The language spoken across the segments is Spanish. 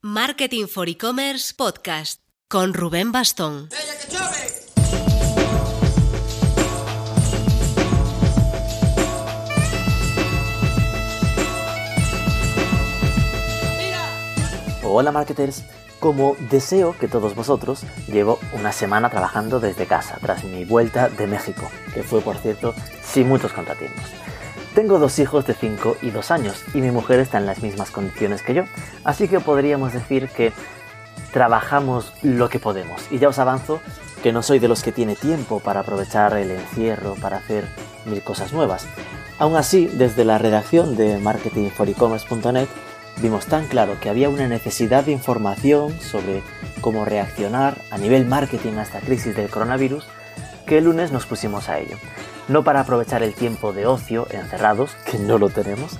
Marketing for E-Commerce Podcast con Rubén Bastón. Hola marketers, como deseo que todos vosotros, llevo una semana trabajando desde casa tras mi vuelta de México, que fue por cierto sin muchos contratiempos. Tengo dos hijos de 5 y 2 años y mi mujer está en las mismas condiciones que yo, así que podríamos decir que trabajamos lo que podemos. Y ya os avanzo que no soy de los que tiene tiempo para aprovechar el encierro para hacer mil cosas nuevas. Aún así, desde la redacción de marketingforecommerce.net vimos tan claro que había una necesidad de información sobre cómo reaccionar a nivel marketing a esta crisis del coronavirus que el lunes nos pusimos a ello no para aprovechar el tiempo de ocio encerrados, que no lo tenemos,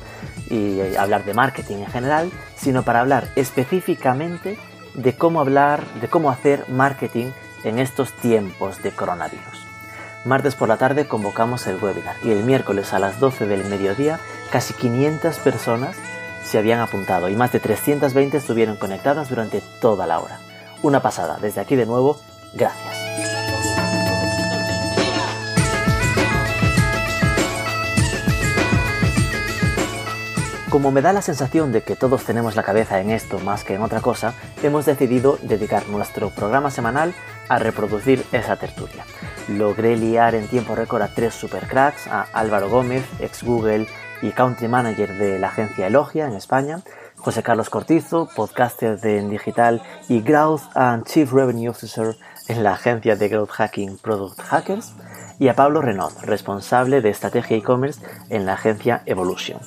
y eh, hablar de marketing en general, sino para hablar específicamente de cómo hablar, de cómo hacer marketing en estos tiempos de coronavirus. Martes por la tarde convocamos el webinar y el miércoles a las 12 del mediodía casi 500 personas se habían apuntado y más de 320 estuvieron conectadas durante toda la hora. Una pasada. Desde aquí de nuevo, gracias. Como me da la sensación de que todos tenemos la cabeza en esto más que en otra cosa, hemos decidido dedicar nuestro programa semanal a reproducir esa tertulia. Logré liar en tiempo récord a tres supercracks, a Álvaro Gómez, ex Google y Country Manager de la agencia Elogia en España, José Carlos Cortizo, podcaster de Digital y Growth and Chief Revenue Officer en la agencia de Growth Hacking Product Hackers, y a Pablo Renaud, responsable de estrategia e-commerce en la agencia Evolution.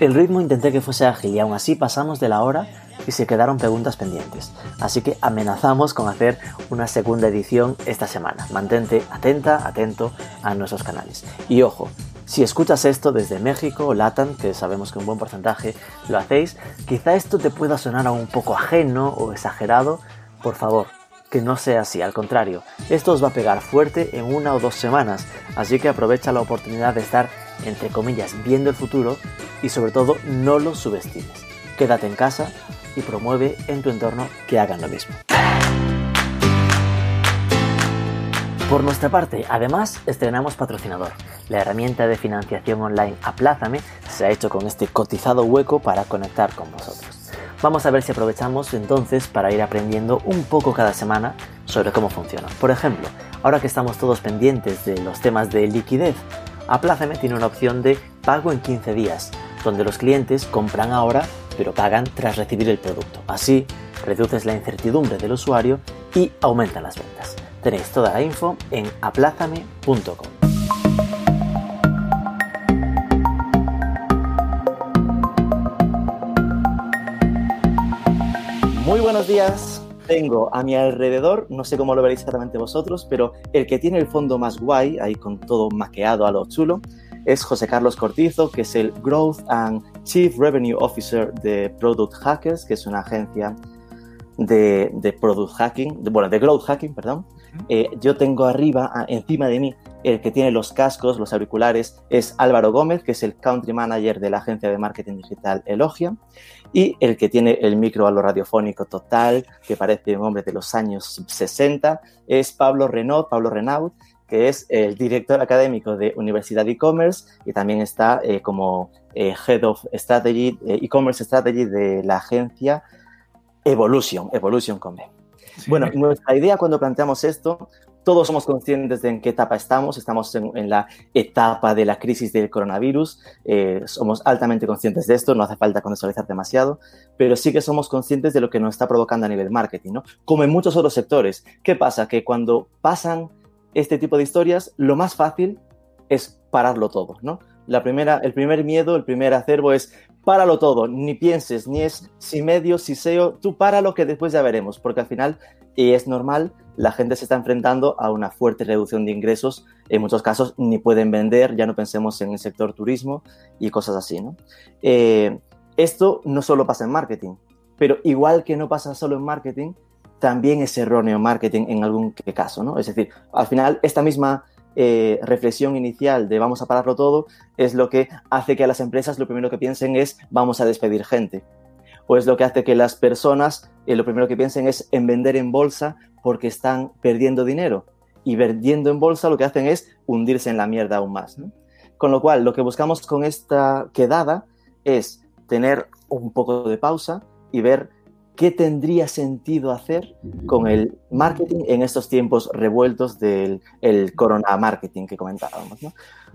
El ritmo intenté que fuese ágil y aún así pasamos de la hora y se quedaron preguntas pendientes. Así que amenazamos con hacer una segunda edición esta semana. Mantente atenta, atento a nuestros canales. Y ojo, si escuchas esto desde México o Latam, que sabemos que un buen porcentaje lo hacéis, quizá esto te pueda sonar a un poco ajeno o exagerado. Por favor, que no sea así, al contrario, esto os va a pegar fuerte en una o dos semanas, así que aprovecha la oportunidad de estar, entre comillas, viendo el futuro y sobre todo no lo subestimes. Quédate en casa y promueve en tu entorno que hagan lo mismo. Por nuestra parte, además, estrenamos patrocinador. La herramienta de financiación online Aplázame se ha hecho con este cotizado hueco para conectar con vosotros. Vamos a ver si aprovechamos entonces para ir aprendiendo un poco cada semana sobre cómo funciona. Por ejemplo, ahora que estamos todos pendientes de los temas de liquidez, Aplázame tiene una opción de pago en 15 días, donde los clientes compran ahora pero pagan tras recibir el producto. Así reduces la incertidumbre del usuario y aumentan las ventas. Tenéis toda la info en aplázame.com. Muy buenos días. Tengo a mi alrededor, no sé cómo lo veréis exactamente vosotros, pero el que tiene el fondo más guay, ahí con todo maqueado a lo chulo, es José Carlos Cortizo, que es el Growth and Chief Revenue Officer de Product Hackers, que es una agencia de, de Product Hacking, bueno, de Growth Hacking, perdón. Eh, yo tengo arriba, encima de mí, el que tiene los cascos, los auriculares, es Álvaro Gómez, que es el Country Manager de la agencia de marketing digital Elogia. Y el que tiene el micro a lo radiofónico total, que parece un hombre de los años 60, es Pablo Renaud, Pablo Renaud, que es el director académico de Universidad e-commerce y también está eh, como eh, Head of Strategy, eh, e-commerce Strategy de la agencia Evolution, Evolution con Bueno, nuestra idea cuando planteamos esto, todos somos conscientes de en qué etapa estamos, estamos en, la etapa de la crisis del coronavirus, somos altamente conscientes de esto, no hace falta contextualizar demasiado, pero sí que somos conscientes de lo que nos está provocando a nivel marketing, ¿no? Como en muchos otros sectores. ¿Qué pasa? Que cuando pasan este tipo de historias, lo más fácil es pararlo todo, ¿no? La primera, el primer miedo, el primer acervo es páralo todo, ni pienses, ni es si medio, si SEO, tú páralo que después ya veremos, porque al final, y es normal, la gente se está enfrentando a una fuerte reducción de ingresos, en muchos casos ni pueden vender, ya no pensemos en el sector turismo y cosas así, ¿no? Eh, esto no solo pasa en marketing, pero igual que no pasa solo en marketing, también es erróneo marketing en algún caso, ¿no? Es decir, al final esta misma eh, reflexión inicial de vamos a pararlo todo es lo que hace que a las empresas lo primero que piensen es vamos a despedir gente. pues lo que hace que las personas eh, lo primero que piensen es en vender en bolsa porque están perdiendo dinero. Y vendiendo en bolsa lo que hacen es hundirse en la mierda aún más. Con lo cual, lo que buscamos con esta quedada es tener un poco de pausa y ver qué tendría sentido hacer con el marketing en estos tiempos revueltos del el corona marketing que comentábamos.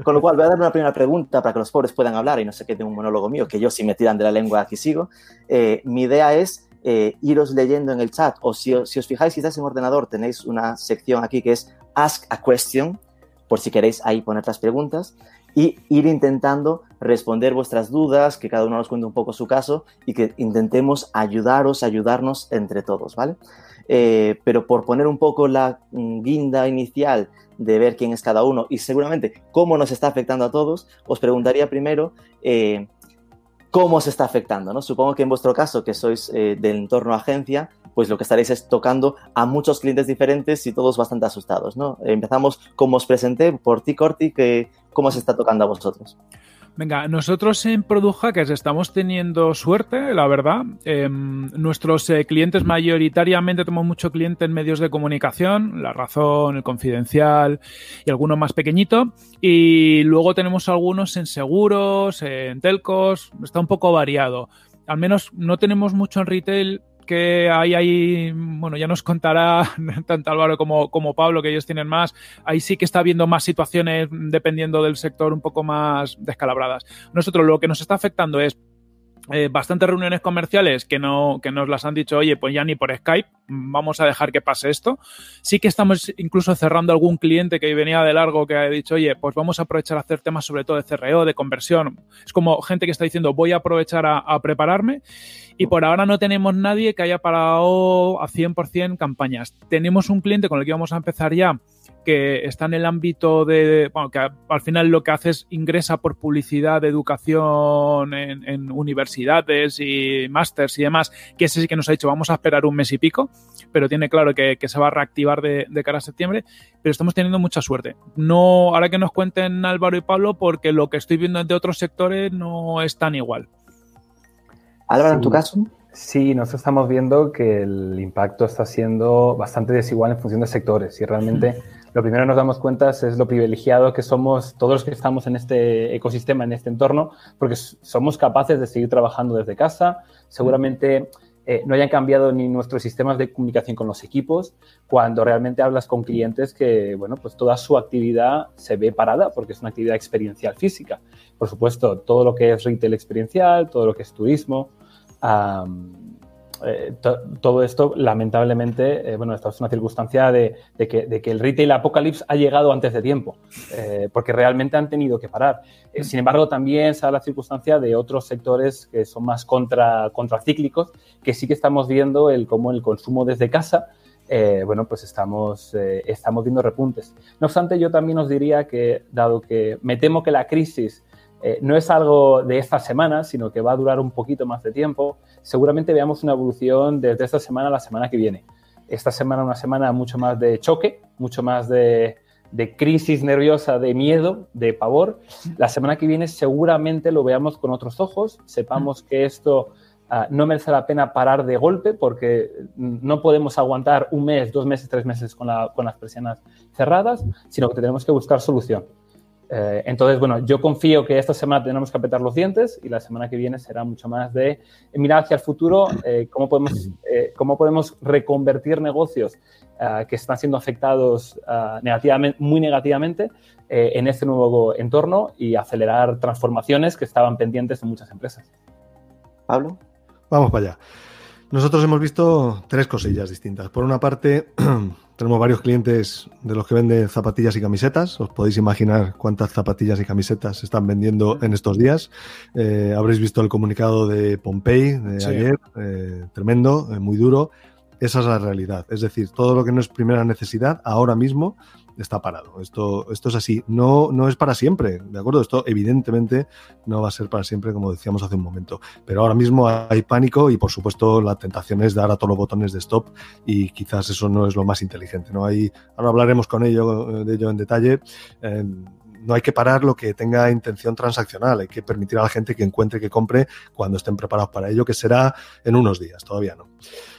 Con lo cual, voy a dar una primera pregunta para que los pobres puedan hablar y no qué tengo un monólogo mío, que yo si me tiran de la lengua aquí sigo. Eh, mi idea es eh, iros leyendo en el chat o si, si os fijáis, estáis en ordenador, tenéis una sección aquí que es Ask a Question, por si queréis ahí poner las preguntas y ir intentando responder vuestras dudas, que cada uno nos cuente un poco su caso y que intentemos ayudaros, ayudarnos entre todos, ¿vale? Eh, pero por poner un poco la mm, guinda inicial de ver quién es cada uno y seguramente cómo nos está afectando a todos, os preguntaría primero eh, cómo se está afectando, ¿no? Supongo que en vuestro caso, que sois eh, del entorno agencia, pues lo que estaréis es tocando a muchos clientes diferentes y todos bastante asustados, ¿no? Empezamos como os presenté por ti, Corti, que cómo se está tocando a vosotros. Venga, nosotros en Product Hackers estamos teniendo suerte, la verdad. Em, nuestros eh, clientes mayoritariamente tenemos mucho cliente en medios de comunicación, La Razón, El Confidencial y alguno más pequeñito. Y luego tenemos algunos en seguros, en telcos, está un poco variado. Al menos no tenemos mucho en retail que hay ahí, bueno, ya nos contará tanto Álvaro como, como Pablo, que ellos tienen más, ahí sí que está habiendo más situaciones dependiendo del sector un poco más descalabradas. Nosotros lo que nos está afectando es eh, bastantes reuniones comerciales que, no, que nos las han dicho, oye, pues ya ni por Skype, vamos a dejar que pase esto. Sí que estamos incluso cerrando algún cliente que venía de largo que ha dicho, oye, pues vamos a aprovechar a hacer temas sobre todo de CRO, de conversión. Es como gente que está diciendo, voy a aprovechar a, a prepararme. Y por ahora no tenemos nadie que haya parado a 100% campañas. Tenemos un cliente con el que vamos a empezar ya que está en el ámbito de, bueno, que al final lo que hace es ingresa por publicidad de educación en, universidades y másters y demás, que ese sí que nos ha dicho, vamos a esperar un mes y pico, pero tiene claro que, se va a reactivar de, cara a septiembre, pero estamos teniendo mucha suerte. No, ahora que nos cuenten Álvaro y Pablo, porque lo que estoy viendo de otros sectores no es tan igual. Álvaro, en tu caso. Sí, nosotros estamos viendo que el impacto está siendo bastante desigual en función de sectores y realmente lo primero que nos damos cuenta es lo privilegiado que somos todos los que estamos en este ecosistema, en este entorno, porque somos capaces de seguir trabajando desde casa. Seguramente eh, no hayan cambiado ni nuestros sistemas de comunicación con los equipos, cuando realmente hablas con clientes que, bueno, pues toda su actividad se ve parada porque es una actividad experiencial física. Por supuesto, todo lo que es retail experiencial, todo lo que es turismo, eh, todo esto, lamentablemente, eh, bueno, esta es una circunstancia de, que, el retail apocalypse ha llegado antes de tiempo, eh, porque realmente han tenido que parar. sin embargo, también se da la circunstancia de otros sectores que son más contra, contracíclicos, que sí que estamos viendo el, cómo el consumo desde casa, bueno, pues estamos, estamos viendo repuntes. No obstante, yo también os diría que, dado que me temo que la crisis eh, no es algo de esta semana, sino que va a durar un poquito más de tiempo. Seguramente veamos una evolución desde esta semana a la semana que viene. Esta semana una semana mucho más de choque, mucho más de, crisis nerviosa, de miedo, de pavor. La semana que viene seguramente lo veamos con otros ojos, sepamos que esto ah, no merece la pena parar de golpe porque no podemos aguantar un mes, dos meses, tres meses con, con las persianas cerradas, sino que tenemos que buscar solución. Eh, entonces, bueno, yo confío que esta semana tenemos que apretar los dientes y la semana que viene será mucho más de mirar hacia el futuro, eh, cómo, podemos, eh, cómo podemos reconvertir negocios que están siendo afectados negativamente, muy negativamente en este nuevo entorno y acelerar transformaciones que estaban pendientes en muchas empresas. Pablo. Vamos para allá. Nosotros hemos visto tres cosillas distintas. Por una parte, tenemos varios clientes de los que venden zapatillas y camisetas. Os podéis imaginar cuántas zapatillas y camisetas se están vendiendo en estos días. Eh, habréis visto el comunicado de Pompey de ayer, eh, tremendo, eh, muy duro. Esa es la realidad. Es decir, todo lo que no es primera necesidad ahora mismo está parado. Esto, esto es así. No, no es para siempre, ¿de acuerdo? Esto evidentemente no va a ser para siempre, como decíamos hace un momento. Pero ahora mismo hay pánico y, por supuesto, la tentación es dar a todos los botones de stop y quizás eso no es lo más inteligente, ¿no? Ahí, ahora hablaremos con ello, de ello en detalle. no hay que parar lo que tenga intención transaccional, hay que permitir a la gente que encuentre que compre cuando estén preparados para ello, que será en unos días, todavía no.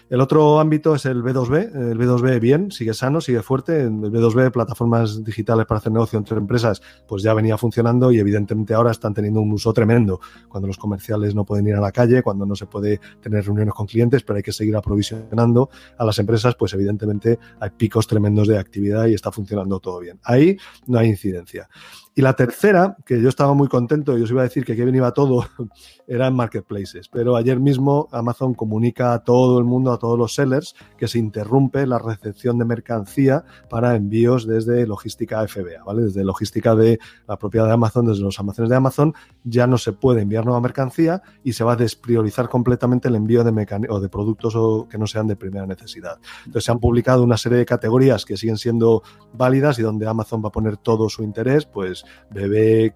El otro ámbito es el B2B. El B2B bien, sigue sano, sigue fuerte. El B2B, plataformas digitales para hacer negocio entre empresas, pues ya venía funcionando y evidentemente ahora están teniendo un uso tremendo. Cuando los comerciales no pueden ir a la calle, cuando no se puede tener reuniones con clientes, pero hay que seguir aprovisionando a las empresas, pues evidentemente hay picos tremendos de actividad y está funcionando todo bien. Ahí no hay incidencia. Y la tercera, que yo estaba muy contento, y os iba a decir que aquí venía todo, era en marketplaces. Pero ayer mismo Amazon comunica a todo el mundo, a todos los sellers, que se interrumpe la recepción de mercancía para envíos desde logística FBA, ¿vale? Desde logística de la propiedad de Amazon, desde los almacenes de Amazon, ya no se puede enviar nueva mercancía y se va a despriorizar completamente el envío de, o de productos que no sean de primera necesidad. Entonces se han publicado una serie de categorías que siguen siendo válidas y donde Amazon va a poner todo su interés, pues bebé,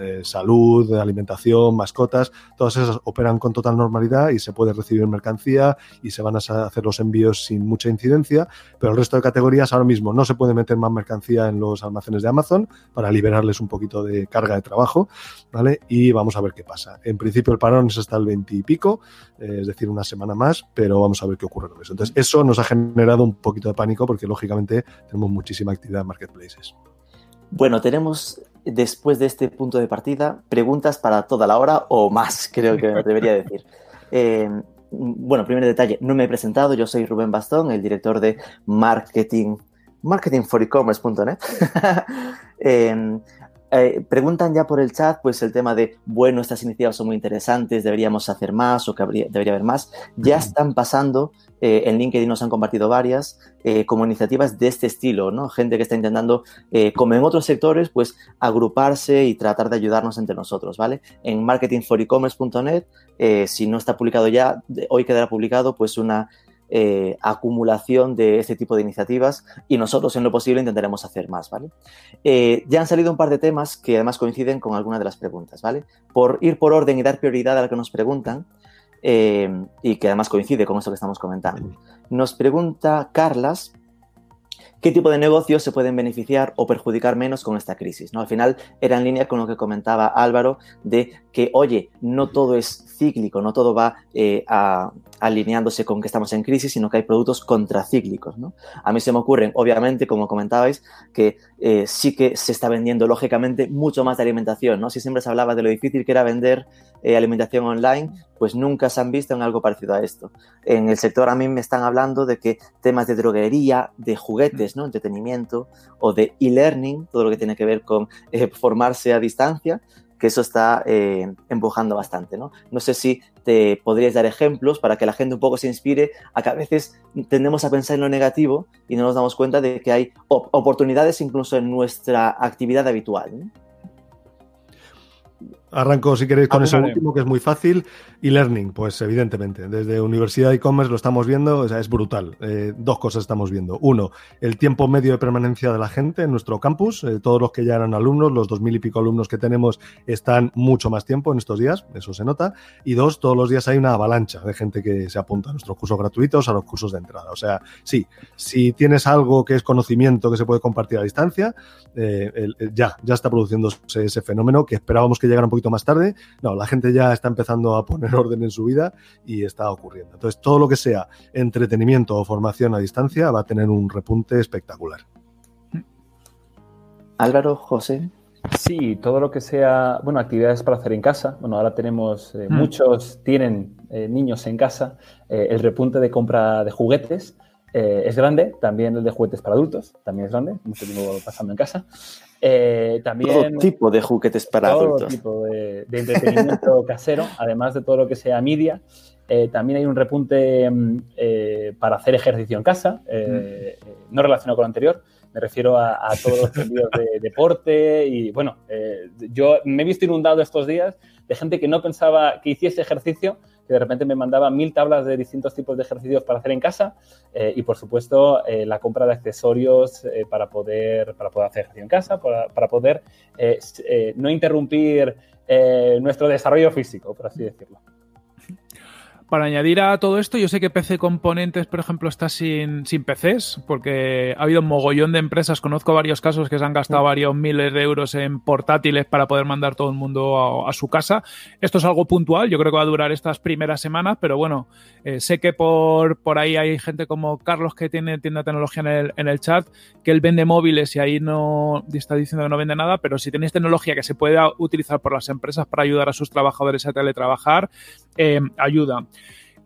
eh, salud, alimentación, mascotas, todas esas operan con total normalidad y se puede recibir mercancía y se van a hacer los envíos sin mucha incidencia, pero el resto de categorías ahora mismo no se puede meter más mercancía en los almacenes de Amazon para liberarles un poquito de carga de trabajo, ¿vale? Y vamos a ver qué pasa. En principio el parón es hasta el 20 y pico, es decir, una semana más, pero vamos a ver qué ocurre con eso. Entonces, eso nos ha generado un poquito de pánico porque lógicamente tenemos muchísima actividad en marketplaces. Bueno, tenemos después de este punto de partida preguntas para toda la hora o más, creo que debería decir. Eh, bueno, primer detalle, no me he presentado, yo soy Rubén Bastón, el director de marketing, marketingforecommerce.net. eh, eh, preguntan ya por el chat, pues el tema de, bueno, estas iniciativas son muy interesantes, deberíamos hacer más o que debería haber más. Ya están pasando, eh, en LinkedIn nos han compartido varias, eh, como iniciativas de este estilo, ¿no? Gente que está intentando, como en otros sectores, pues agruparse y tratar de ayudarnos entre nosotros, ¿vale? En marketingforecommerce.net, si no está publicado ya, hoy quedará publicado pues una eh, acumulación de este tipo de iniciativas y nosotros en lo posible intentaremos hacer más, ¿vale? Eh, ya han salido un par de temas que además coinciden con algunas de las preguntas, ¿vale? Por ir por orden y dar prioridad a lo que nos preguntan eh, y que además coincide con eso que estamos comentando. Nos pregunta Carlas qué tipo de negocios se pueden beneficiar o perjudicar menos con esta crisis. ¿no? Al final era en línea con lo que comentaba Álvaro de que, oye, no todo es cíclico, no todo va eh, alineándose con que estamos en crisis, sino que hay productos contracíclicos. ¿no? A mí se me ocurren, obviamente, como comentabais, que eh, sí que se está vendiendo, lógicamente, mucho más de alimentación. ¿no? Si siempre se hablaba de lo difícil que era vender eh, alimentación online, pues nunca se han visto en algo parecido a esto. En el sector a mí me están hablando de que temas de droguería, de juguetes, ¿no? entretenimiento o de e-learning, todo lo que tiene que ver con eh, formarse a distancia, que eso está eh, empujando bastante. ¿no? no sé si te podrías dar ejemplos para que la gente un poco se inspire a que a veces tendemos a pensar en lo negativo y no nos damos cuenta de que hay oportunidades incluso en nuestra actividad habitual. Arranco, si queréis, con eso último, que es muy fácil. Y learning, pues evidentemente, desde Universidad de E-Commerce lo estamos viendo, o sea, es brutal. Eh, dos cosas estamos viendo. Uno, el tiempo medio de permanencia de la gente en nuestro campus. Eh, todos los que ya eran alumnos, los dos mil y pico alumnos que tenemos, están mucho más tiempo en estos días, eso se nota. Y dos, todos los días hay una avalancha de gente que se apunta a nuestros cursos gratuitos, a los cursos de entrada. O sea, sí, si tienes algo que es conocimiento que se puede compartir a distancia, eh, ya, ya está produciéndose ese fenómeno que esperábamos que llegara un poquito más tarde. No, la gente ya está empezando a poner orden en su vida y está ocurriendo. Entonces, todo lo que sea entretenimiento o formación a distancia va a tener un repunte espectacular. Álvaro, José. Sí, todo lo que sea, bueno, actividades para hacer en casa. Bueno, ahora tenemos, eh, mm. muchos tienen eh, niños en casa. Eh, el repunte de compra de juguetes es grande. También el de juguetes para adultos, también es grande. Mucho tiempo pasando en casa. Eh, también, todo tipo de juguetes para todo adultos. tipo de, entretenimiento casero, además de todo lo que sea media. Eh, también hay un repunte mm, eh, para hacer ejercicio en casa, mm. no relacionado con lo anterior. Me refiero a, todos los sentidos de deporte y, bueno, yo me he visto inundado estos días de gente que no pensaba que hiciese ejercicio, que de repente me mandaba mil tablas de distintos tipos de ejercicios para hacer en casa eh, y, por supuesto, eh, la compra de accesorios eh, para, poder, para poder hacer ejercicio en casa, para, para poder no interrumpir nuestro desarrollo físico, por así decirlo. Para añadir a todo esto, yo sé que PC Componentes, por ejemplo, está sin, sin PCs, porque ha habido un mogollón de empresas, conozco varios casos que se han gastado varios miles de euros en portátiles para poder mandar todo el mundo a, su casa. Esto es algo puntual, yo creo que va a durar estas primeras semanas, pero bueno, eh, sé que por, por ahí hay gente como Carlos que tiene tienda tecnología en el, en el chat, que él vende móviles y ahí no está diciendo que no vende nada, pero si tenéis tecnología que se pueda utilizar por las empresas para ayudar a sus trabajadores a teletrabajar, eh, ayuda.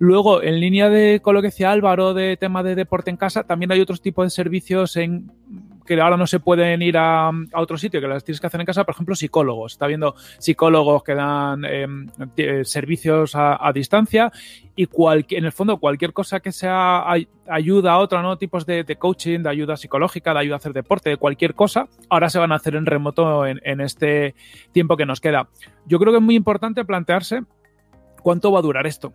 Luego, en línea de con lo que decía Álvaro de tema de deporte en casa, también hay otros tipos de servicios en que ahora no se pueden ir a, otro sitio, que las tienes que hacer en casa, por ejemplo, psicólogos. Está viendo psicólogos que dan em, servicios a, distancia y en el fondo cualquier cosa que sea ayuda a otra, ¿no? Tipos de, coaching, de ayuda psicológica, de ayuda a hacer deporte, de cualquier cosa, ahora se van a hacer en remoto en este tiempo que nos queda. Yo creo que es muy importante plantearse cuánto va a durar esto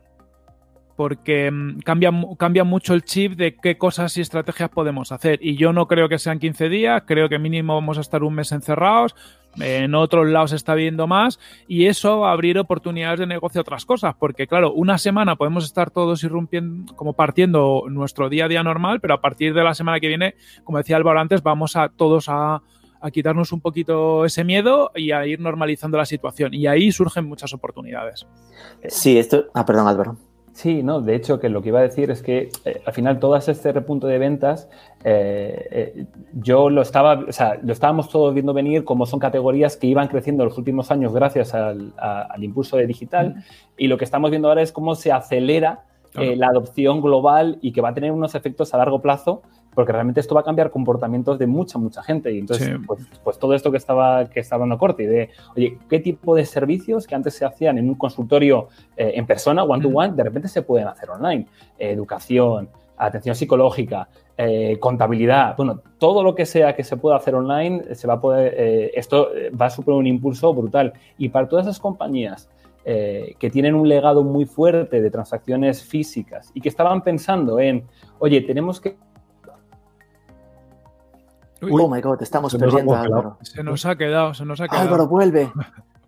porque mm, cambia, cambia mucho el chip de qué cosas y estrategias podemos hacer. Y yo no creo que sean 15 días, creo que mínimo vamos a estar un mes encerrados, en otros lados se está viendo más y eso abrir oportunidades de negocio a otras cosas, porque claro, una semana podemos estar todos irrumpiendo, como partiendo nuestro día a día normal, pero a partir de la semana que viene, como decía Álvaro antes, vamos a todos a, a quitarnos un poquito ese miedo y a ir normalizando la situación. Y ahí surgen muchas oportunidades. Sí, esto... Ah, perdón Álvaro. Sí, no, de hecho que lo que iba a decir es que eh, al final todo este repunto de ventas, eh, eh, yo lo estaba, o sea, lo estábamos todos viendo venir como son categorías que iban creciendo en los últimos años gracias al, al impulso de digital. Y lo que estamos viendo ahora es cómo se acelera la adopción global y que va a tener unos efectos a largo plazo porque realmente esto va a cambiar comportamientos de mucha, mucha gente. Y entonces, pues, pues, todo esto que estaba, que estaba dando Corti, de, oye, ¿qué tipo de servicios que antes se hacían en un consultorio eh, en persona, one-to-one, de repente se pueden hacer online? educación, atención psicológica, eh, contabilidad, bueno, todo lo que sea que se pueda hacer online, se va a poder, eh, esto va a suponer un impulso brutal. Y para todas esas compañías que tienen un legado muy fuerte de transacciones físicas y que estaban pensando en, oye, tenemos que oh my god, estamos perdiendo a Álvaro. Se nos ha quedado, se nos ha quedado. Álvaro, vuelve.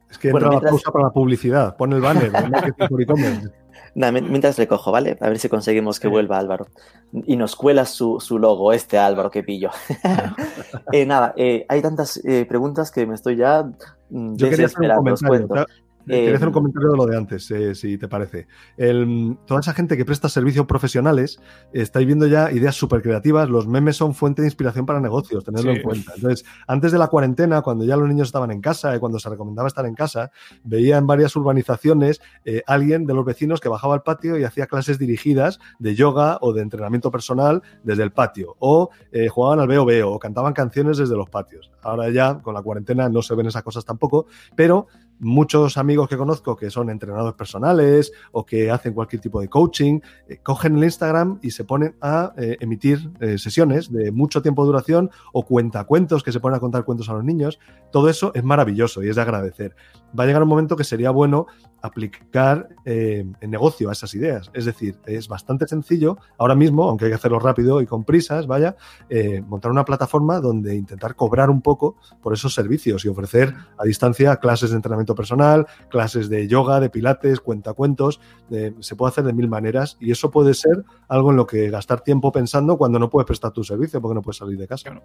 Es que entra la pausa para la publicidad. Pon el banner. Nada, mientras le cojo, ¿vale? A ver si conseguimos que vuelva Álvaro. Y nos cuela su, logo, este Álvaro que pillo. eh, nada, eh, hay tantas eh, preguntas que me estoy ya mm, Yo desesperando, os cuento. Quería hacer un comentario de lo de antes, eh, si te parece. toda esa gente que presta servicios profesionales, estáis viendo ya ideas súper creativas. Los memes son fuente de inspiración para negocios, tenedlo en cuenta. Entonces, antes de la cuarentena, cuando ya los niños estaban en casa, y cuando se recomendaba estar en casa, veía en varias urbanizaciones eh, alguien de los vecinos que bajaba al patio y hacía clases dirigidas de yoga o de entrenamiento personal desde el patio. O eh, jugaban al veo veo o cantaban canciones desde los patios. Ahora ya, con la cuarentena, no se ven esas cosas tampoco, pero muchos amigos que conozco que son entrenadores personales o que hacen cualquier tipo de coaching, eh, cogen el Instagram y se ponen a eh, emitir eh, sesiones de mucho tiempo de duración o cuentacuentos que se ponen a contar cuentos a los niños. Todo eso es maravilloso y es de agradecer. Va a llegar un momento que sería bueno aplicar en negocio a esas ideas. Es decir, es bastante sencillo ahora mismo, aunque hay que hacerlo rápido y con prisas, vaya, montar una plataforma donde intentar cobrar un poco por esos servicios y ofrecer a distancia clases de entrenamiento personal, clases de yoga, de pilates, cuentacuentos, se puede hacer de mil maneras y eso puede ser algo en lo que gastar tiempo pensando cuando no puedes prestar tu servicio porque no puedes salir de casa.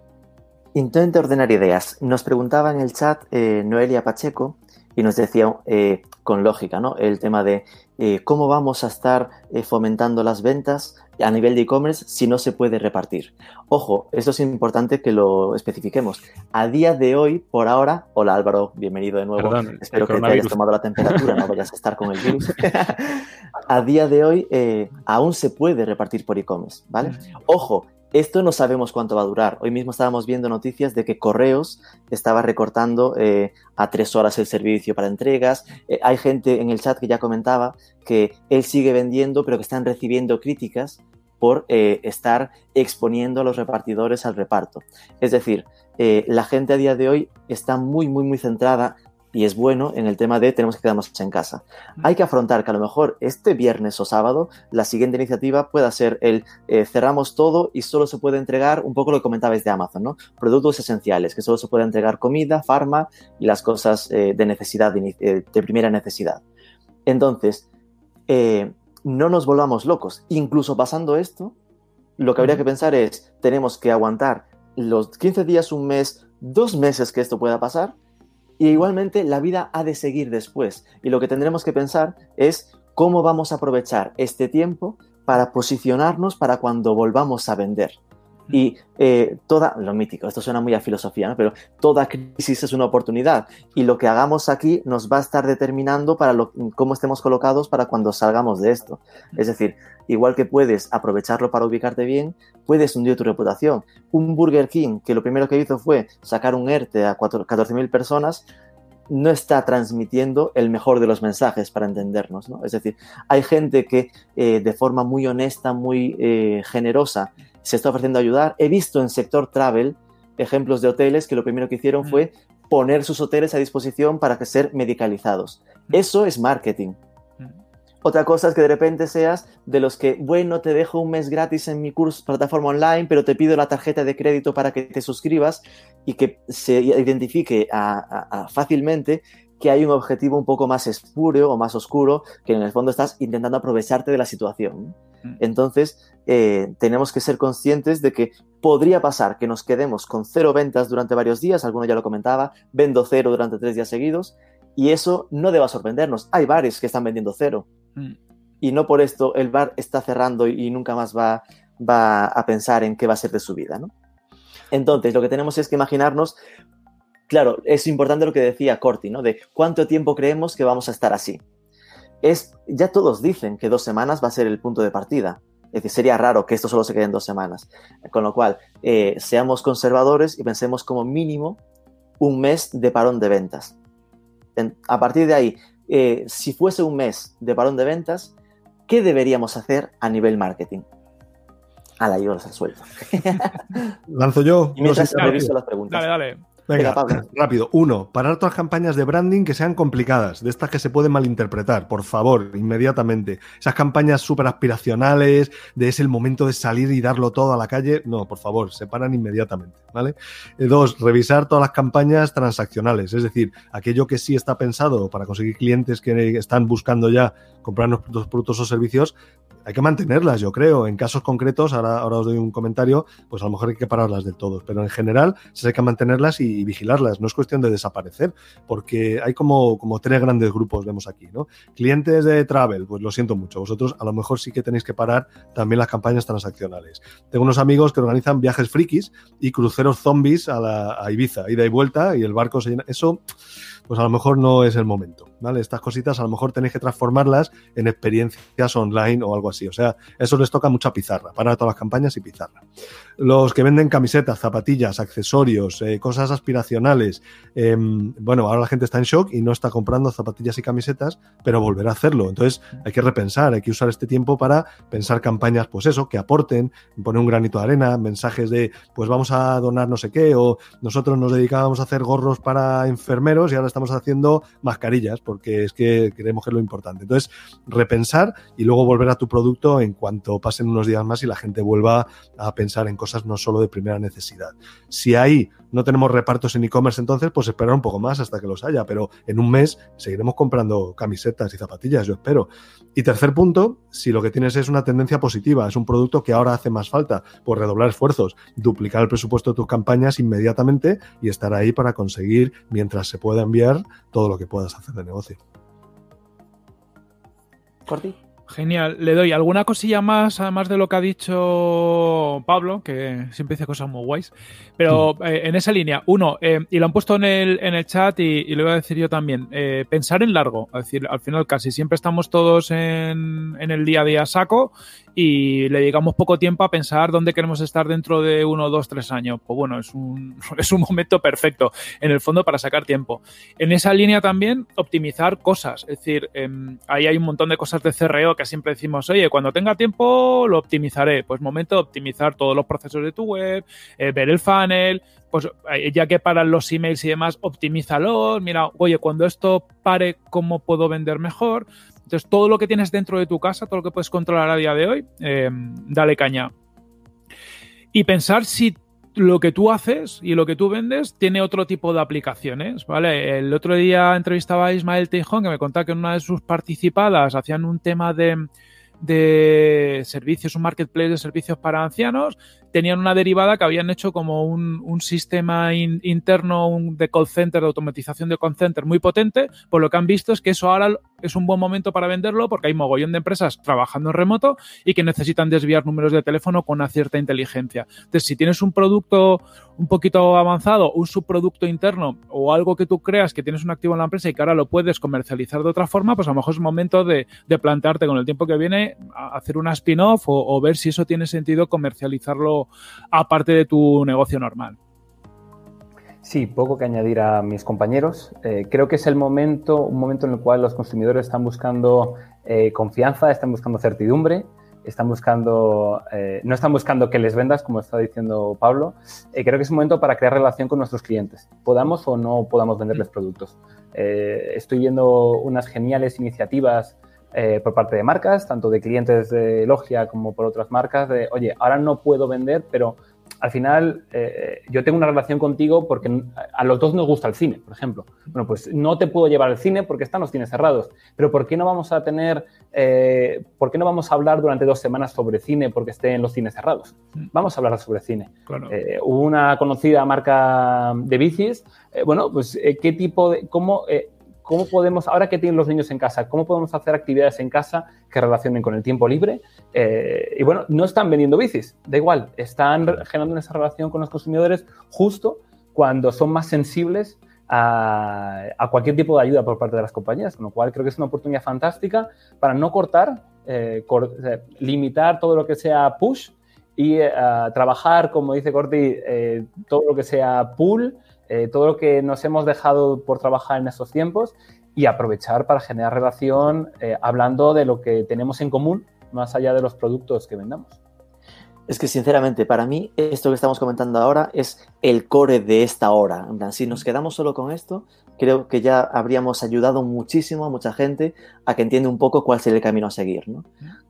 Intento ordenar ideas. Nos preguntaba en el chat eh, Noelia Pacheco y nos decía eh, con lógica, ¿no? El tema de eh, cómo vamos a estar fomentando las ventas a nivel de e-commerce si no se puede repartir. Ojo, esto es importante que lo especifiquemos. A día de hoy, por ahora, hola Álvaro, bienvenido de nuevo. Espero que te hayas tomado la temperatura, no vayas a estar con el virus. a día de hoy eh, aún se puede repartir por e-commerce, ¿vale? Ojo, esto no sabemos cuánto va a durar. Hoy mismo estábamos viendo noticias de que Correos estaba recortando eh, a tres horas el servicio para entregas. Eh, hay gente en el chat que ya comentaba que él sigue vendiendo, pero que están recibiendo críticas por eh, estar exponiendo a los repartidores al reparto. Es decir, la gente a día de hoy está muy, muy, muy centrada y es bueno en el tema de tenemos que quedarnos en casa. Hay que afrontar que a lo mejor este viernes o sábado la siguiente iniciativa pueda ser el eh, cerramos todo y solo se puede entregar un poco lo que comentabais de Amazon, ¿no? Productos esenciales, que solo se puede entregar comida, farma y las cosas eh, de necesidad, de, eh, de, primera necesidad. Entonces, no nos volvamos locos. Incluso pasando esto, lo que habría que pensar es, tenemos que aguantar los 15 días, un mes, dos meses que esto pueda pasar, y igualmente la vida ha de seguir después. Y lo que tendremos que pensar es cómo vamos a aprovechar este tiempo para posicionarnos para cuando volvamos a vender. Y eh, toda, lo mítico, esto suena muy a filosofía, ¿no? pero toda crisis es una oportunidad y lo que hagamos aquí nos va a estar determinando para lo, cómo estemos colocados para cuando salgamos de esto. Es decir, igual que puedes aprovecharlo para ubicarte bien, puedes hundir tu reputación. Un Burger King que lo primero que hizo fue sacar un ERTE a 14.000 personas, no está transmitiendo el mejor de los mensajes para entendernos. ¿no? Es decir, hay gente que eh, de forma muy honesta, muy eh, generosa, se está ofreciendo ayudar. He visto en sector travel ejemplos de hoteles que lo primero que hicieron mm. fue poner sus hoteles a disposición para que ser medicalizados. Mm. Eso es marketing. Mm. Otra cosa es que de repente seas de los que, bueno, te dejo un mes gratis en mi curso, plataforma online, pero te pido la tarjeta de crédito para que te suscribas y que se identifique fácilmente que hay un objetivo un poco más espúreo o más oscuro, que en el fondo estás intentando aprovecharte de la situación. Mm. Entonces, eh, tenemos que ser conscientes de que podría pasar que nos quedemos con cero ventas durante varios días, alguno ya lo comentaba, vendo cero durante tres días seguidos, y eso no deba sorprendernos. Hay bares que están vendiendo cero. Mm. Y no por esto el bar está cerrando y, nunca más va, va a pensar en qué va a ser de su vida, Entonces, lo que tenemos es que imaginarnos, claro, es importante lo que decía Corti, ¿no? De cuánto tiempo creemos que vamos a estar así es, ya todos dicen que dos semanas va a ser el punto de partida. Es decir, sería raro que esto solo se quede en dos semanas. Con lo cual, eh, seamos conservadores y pensemos como mínimo un mes de parón de ventas. a partir de ahí, eh, si fuese un mes de parón de ventas, ¿qué deberíamos hacer a nivel marketing? A la yo los suelto. Lanzo yo. Y mientras reviso las preguntas. Dale, dale. Venga, rápido. Uno, parar todas las campañas de branding que sean complicadas, de estas que se pueden malinterpretar, por favor, inmediatamente. Esas campañas súper aspiracionales, de es el momento de salir y darlo todo a la calle, no, por favor, se paran inmediatamente, ¿vale? Eh, dos, revisar todas las campañas transaccionales, es decir, aquello que sí está pensado para conseguir clientes que están buscando ya comprar nuestros productos o servicios, hay que mantenerlas, yo creo. En casos concretos, ahora, ahora os doy un comentario, pues a lo mejor hay que pararlas del todo. Pero en general, sí hay que mantenerlas y, vigilarlas. No es cuestión de desaparecer, porque hay como, como tres grandes grupos, vemos aquí, ¿no? Clientes de travel, pues lo siento mucho. Vosotros a lo mejor sí que tenéis que parar también las campañas transaccionales. Tengo unos amigos que organizan viajes frikis y cruceros zombies a, la, a Ibiza, ida y vuelta, y el barco se llena. Eso pues a lo mejor no es el momento, ¿vale? Estas cositas a lo mejor tenéis que transformarlas en experiencias online o algo así. O sea, eso les toca mucha pizarra, para todas las campañas y pizarra. Los que venden camisetas, zapatillas, accesorios, eh, cosas aspiracionales, em, bueno, ahora la gente está en shock y no está comprando zapatillas y camisetas, pero volverá a hacerlo. Entonces hay que repensar, hay que usar este tiempo para pensar campañas, pues eso, que aporten, poner un granito de arena, mensajes de, pues vamos a donar no sé qué, o nosotros nos dedicábamos a hacer gorros para enfermeros y ahora estamos haciendo mascarillas, porque es que creemos que es lo importante. Entonces, repensar y luego volver a tu producto en cuanto pasen unos días más y la gente vuelva a pensar en cosas no solo de primera necesidad. Si ahí no tenemos repartos en e-commerce entonces, pues esperar un poco más hasta que los haya, pero en un mes seguiremos comprando camisetas y zapatillas, yo espero. Y tercer punto, si lo que tienes es una tendencia positiva, es un producto que ahora hace más falta, pues redoblar esfuerzos, duplicar el presupuesto de tus campañas inmediatamente y estar ahí para conseguir, mientras se pueda enviar, todo lo que puedas hacer de negocio. Corti. Genial. Le doy alguna cosilla más, además de lo que ha dicho Pablo, que siempre dice cosas muy guays. Pero eh, en esa línea, uno, eh, y lo han puesto en el, en el chat y, lo voy a decir yo también, eh, pensar en largo. Es decir, al final casi siempre estamos todos en, en el día a día saco y le dedicamos poco tiempo a pensar dónde queremos estar dentro de uno, dos, tres años. Pues bueno, es un, es un momento perfecto en el fondo para sacar tiempo. En esa línea también optimizar cosas, es decir, em, ahí hay un montón de cosas de CRO que siempre decimos, oye, cuando tenga tiempo lo optimizaré. Pues momento de optimizar todos los procesos de tu web, eh, ver el funnel, pues eh, ya que paran los emails y demás, optimízalos. Mira, oye, cuando esto pare, ¿cómo puedo vender mejor? Entonces, todo lo que tienes dentro de tu casa, todo lo que puedes controlar a día de hoy, eh, dale caña. Y pensar si lo que tú haces y lo que tú vendes tiene otro tipo de aplicaciones, ¿vale? El otro día entrevistaba a Ismael Teijón que me contaba que una de sus participadas hacían un tema de de servicios, un marketplace de servicios para ancianos, tenían una derivada que habían hecho como un, sistema interno un, de call center, de automatización de call center muy potente, por lo que han visto es que eso ahora es un buen momento para venderlo porque hay mogollón de empresas trabajando en remoto y que necesitan desviar números de teléfono con una cierta inteligencia. Entonces, si tienes un producto un poquito avanzado, un subproducto interno o algo que tú creas que tienes un activo en la empresa y que ahora lo puedes comercializar de otra forma, pues a lo mejor es momento de, de plantearte con el tiempo que viene a hacer una spin-off o ver si eso tiene sentido comercializarlo aparte de tu negocio normal. Sí, poco que añadir a mis compañeros. Eh, creo que es el momento, un momento en el cual los consumidores están buscando eh, confianza, están buscando certidumbre, están buscando, eh, no están buscando que les vendas, como está diciendo Pablo. creo que es un momento para crear relación con nuestros clientes, podamos o no podamos venderles productos. estoy viendo unas geniales iniciativas por parte de marcas, tanto de clientes de Logia como por otras marcas, de, oye, ahora no puedo vender, pero al final eh, yo tengo una relación contigo porque a los dos nos gusta el cine, por ejemplo. Bueno, pues no te puedo llevar al cine porque están los cines cerrados, pero ¿por qué no vamos a tener, eh, por qué no vamos a hablar durante dos semanas sobre cine porque estén los cines cerrados? Mm. Vamos a hablar sobre cine. Eh, hubo una conocida marca de bicis, bueno, pues qué tipo de, cómo ¿Cómo podemos, ahora que tienen los niños en casa, cómo podemos hacer actividades en casa que relacionen con el tiempo libre? Eh, y bueno, no están vendiendo bicis, da igual, están generando esa relación con los consumidores justo cuando son más sensibles a, cualquier tipo de ayuda por parte de las compañías, con lo cual creo que es una oportunidad fantástica para no cortar, eh, eh, limitar todo lo que sea push y trabajar, como dice Corti, todo lo que sea pull eh, todo lo que nos hemos dejado por trabajar en estos tiempos y aprovechar para generar relación eh, hablando de lo que tenemos en común más allá de los productos que vendamos. Es que sinceramente, para mí, esto que estamos comentando ahora es el core de esta hora. si nos quedamos solo con esto, creo que ya habríamos ayudado muchísimo a mucha gente a que entienda un poco cuál es el camino a seguir. ¿no?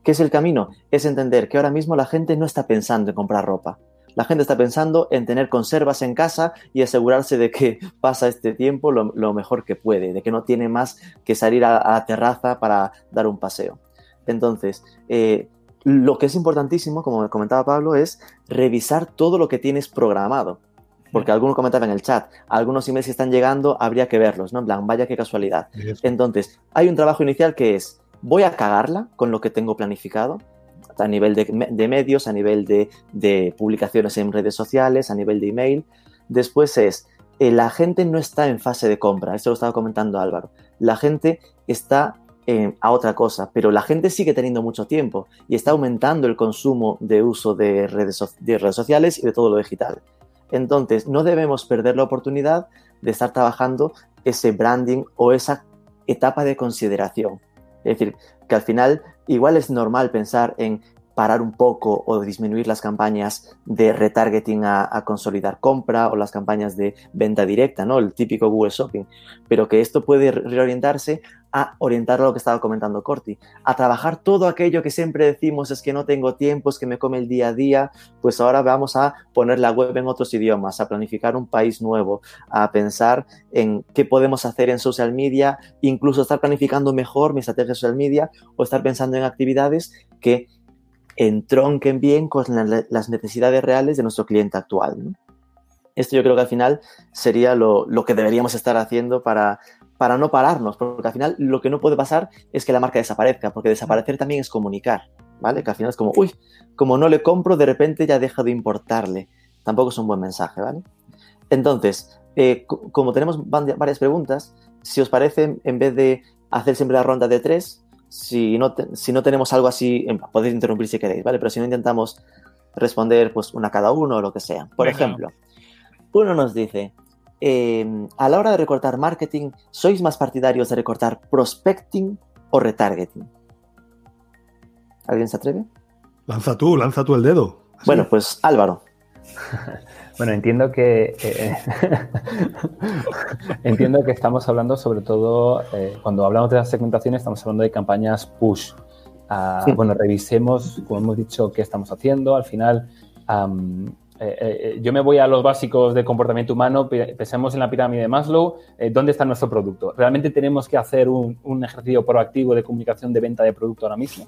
¿Qué es el camino? Es entender que ahora mismo la gente no está pensando en comprar ropa la gente está pensando en tener conservas en casa y asegurarse de que pasa este tiempo lo, mejor que puede, de que no tiene más que salir a, la terraza para dar un paseo. Entonces, eh, lo que es importantísimo, como comentaba Pablo, es revisar todo lo que tienes programado. Porque alguno comentaba en el chat, algunos emails que están llegando, habría que verlos, ¿no? En plan, vaya qué casualidad. Entonces, hay un trabajo inicial que es, voy a cagarla con lo que tengo planificado, a nivel de, medios, a nivel de, publicaciones en redes sociales, a nivel de email. Después es, eh, la gente no está en fase de compra, esto lo estaba comentando Álvaro, la gente está a otra cosa, pero la gente sigue teniendo mucho tiempo y está aumentando el consumo de uso de redes, de redes sociales y de todo lo digital. Entonces, no debemos perder la oportunidad de estar trabajando ese branding o esa etapa de consideración. Es decir, que al final igual es normal pensar en parar un poco o disminuir las campañas de retargeting a, consolidar compra o las campañas de venta directa, ¿no? El típico Google Shopping. Pero que esto puede reorientarse a orientar a lo que estaba comentando Corti, a trabajar todo aquello que siempre decimos es que no tengo tiempo, es que me come el día a día, pues ahora vamos a poner la web en otros idiomas, a planificar un país nuevo, a pensar en qué podemos hacer en social media, incluso estar planificando mejor mi estrategia de social media o estar pensando en actividades que entronquen bien con las necesidades reales de nuestro cliente actual. Esto yo creo que al final sería lo, que deberíamos estar haciendo para, para no pararnos, porque al final lo que no puede pasar es que la marca desaparezca, porque desaparecer también es comunicar, ¿vale? Que al final es como, uy, como no le compro, de repente ya deja de importarle. Tampoco es un buen mensaje, ¿vale? Entonces, eh, como tenemos varias preguntas, si os parece, en vez de hacer siempre la ronda de tres, si no, si no tenemos algo así, podéis interrumpir si queréis, ¿vale? Pero si no intentamos responder pues una cada uno o lo que sea. Por ejemplo, uno nos dice, em, a la hora de recortar marketing, ¿sois más partidarios de recortar prospecting o retargeting? ¿Alguien se atreve? Lanza tú, lanza tú el dedo. Bueno, pues Álvaro. Bueno, entiendo que eh, entiendo que estamos hablando sobre todo eh, cuando hablamos de la segmentación estamos hablando de campañas push. Ah, bueno, revisemos, como hemos dicho, qué estamos haciendo. Al final, eh, yo me voy a los básicos de comportamiento humano, pensemos en la pirámide de Maslow, ¿dónde está nuestro producto? ¿Realmente tenemos que hacer un, un, ejercicio proactivo de comunicación de venta de producto ahora mismo?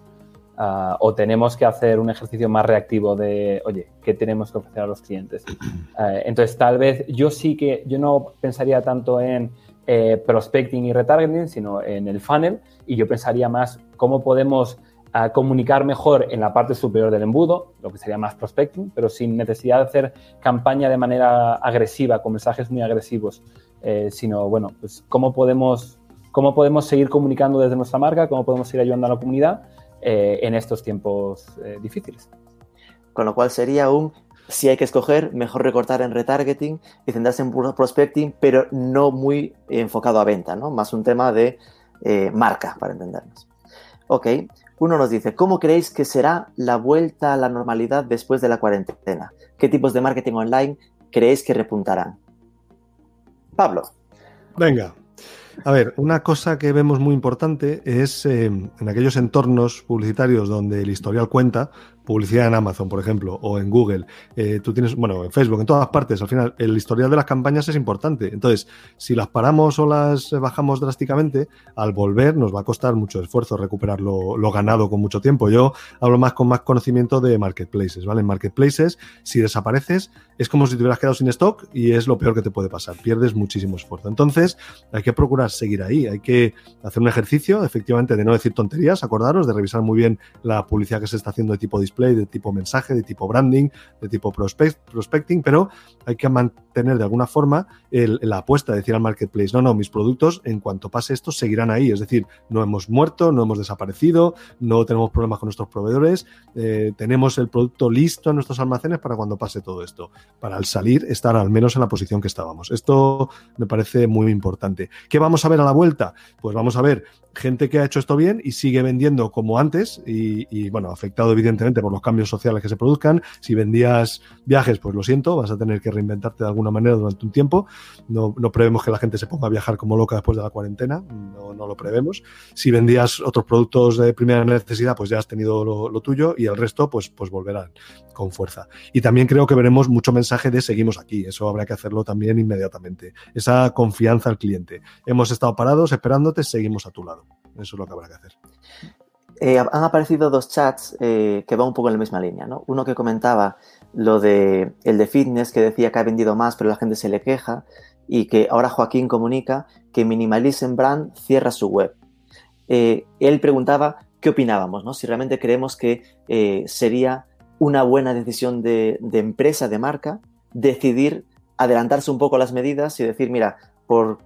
Ah, o tenemos que hacer un ejercicio más reactivo de, oye, ¿qué tenemos que ofrecer a los clientes? Entonces, tal vez yo sí que, yo no pensaría tanto en eh, prospecting y retargeting, sino en el funnel, y yo pensaría más cómo podemos ah, comunicar mejor en la parte superior del embudo, lo que sería más prospecting, pero sin necesidad de hacer campaña de manera agresiva, con mensajes muy agresivos, eh, sino, bueno, pues cómo podemos, cómo podemos seguir comunicando desde nuestra marca, cómo podemos seguir ayudando a la comunidad eh, en estos tiempos eh, difíciles. Con lo cual sería un, si hay que escoger, mejor recortar en retargeting y centrarse en prospecting, pero no muy enfocado a venta, ¿no? Más un tema de marca, para entendernos. Ok, uno nos dice, ¿cómo creéis que será la vuelta a la normalidad después de la cuarentena? ¿Qué tipos de marketing online creéis que repuntarán? Pablo. Venga, a ver, una cosa que vemos muy importante es eh, en aquellos entornos publicitarios donde el historial cuenta, publicidad en Amazon, por ejemplo, o en Google, eh, tú tienes, bueno, en Facebook, en todas partes, al final, el historial de las campañas es importante. Entonces, si las paramos o las bajamos drásticamente, al volver nos va a costar mucho esfuerzo recuperar lo, ganado con mucho tiempo. Yo hablo más con más conocimiento de marketplaces, ¿vale? En marketplaces, si desapareces, es como si te hubieras quedado sin stock y es lo peor que te puede pasar. Pierdes muchísimo esfuerzo. Entonces, hay que procurar seguir ahí. Hay que hacer un ejercicio, efectivamente, de no decir tonterías, acordaros, de revisar muy bien la publicidad que se está haciendo de tipo de tipo mensaje, de tipo branding, de tipo prospecting, pero hay que mantener de alguna forma la apuesta, de decir al marketplace, no, no, mis productos en cuanto pase esto seguirán ahí, es decir, no hemos muerto, no hemos desaparecido, no tenemos problemas con nuestros proveedores, eh, tenemos el producto listo en nuestros almacenes para cuando pase todo esto, para al salir estar al menos en la posición que estábamos. Esto me parece muy importante. ¿Qué vamos a ver a la vuelta? Pues vamos a ver gente que ha hecho esto bien y sigue vendiendo como antes y, bueno, afectado evidentemente por los cambios sociales que se produzcan. Si vendías viajes, pues lo siento, vas a tener que reinventarte de alguna manera durante un tiempo. No, no prevemos que la gente se ponga a viajar como loca después de la cuarentena, no, no lo prevemos. Si vendías otros productos de primera necesidad, pues ya has tenido lo, tuyo y el resto, pues, pues volverán con fuerza. Y también creo que veremos mucho mensaje de seguimos aquí, eso habrá que hacerlo también inmediatamente. Esa confianza al cliente. Hemos estado parados esperándote, seguimos a tu lado. Eso es lo que habrá que hacer. Eh, han aparecido dos chats eh, que van un poco en la misma línea, ¿no? Uno que comentaba lo de el de fitness, que decía que ha vendido más, pero la gente se le queja, y que ahora Joaquín comunica que Minimalism Brand cierra su web. Eh, él preguntaba qué opinábamos, ¿no? Si realmente creemos que sería una buena decisión de, de, empresa, de marca, decidir adelantarse un poco las medidas y decir, mira, por,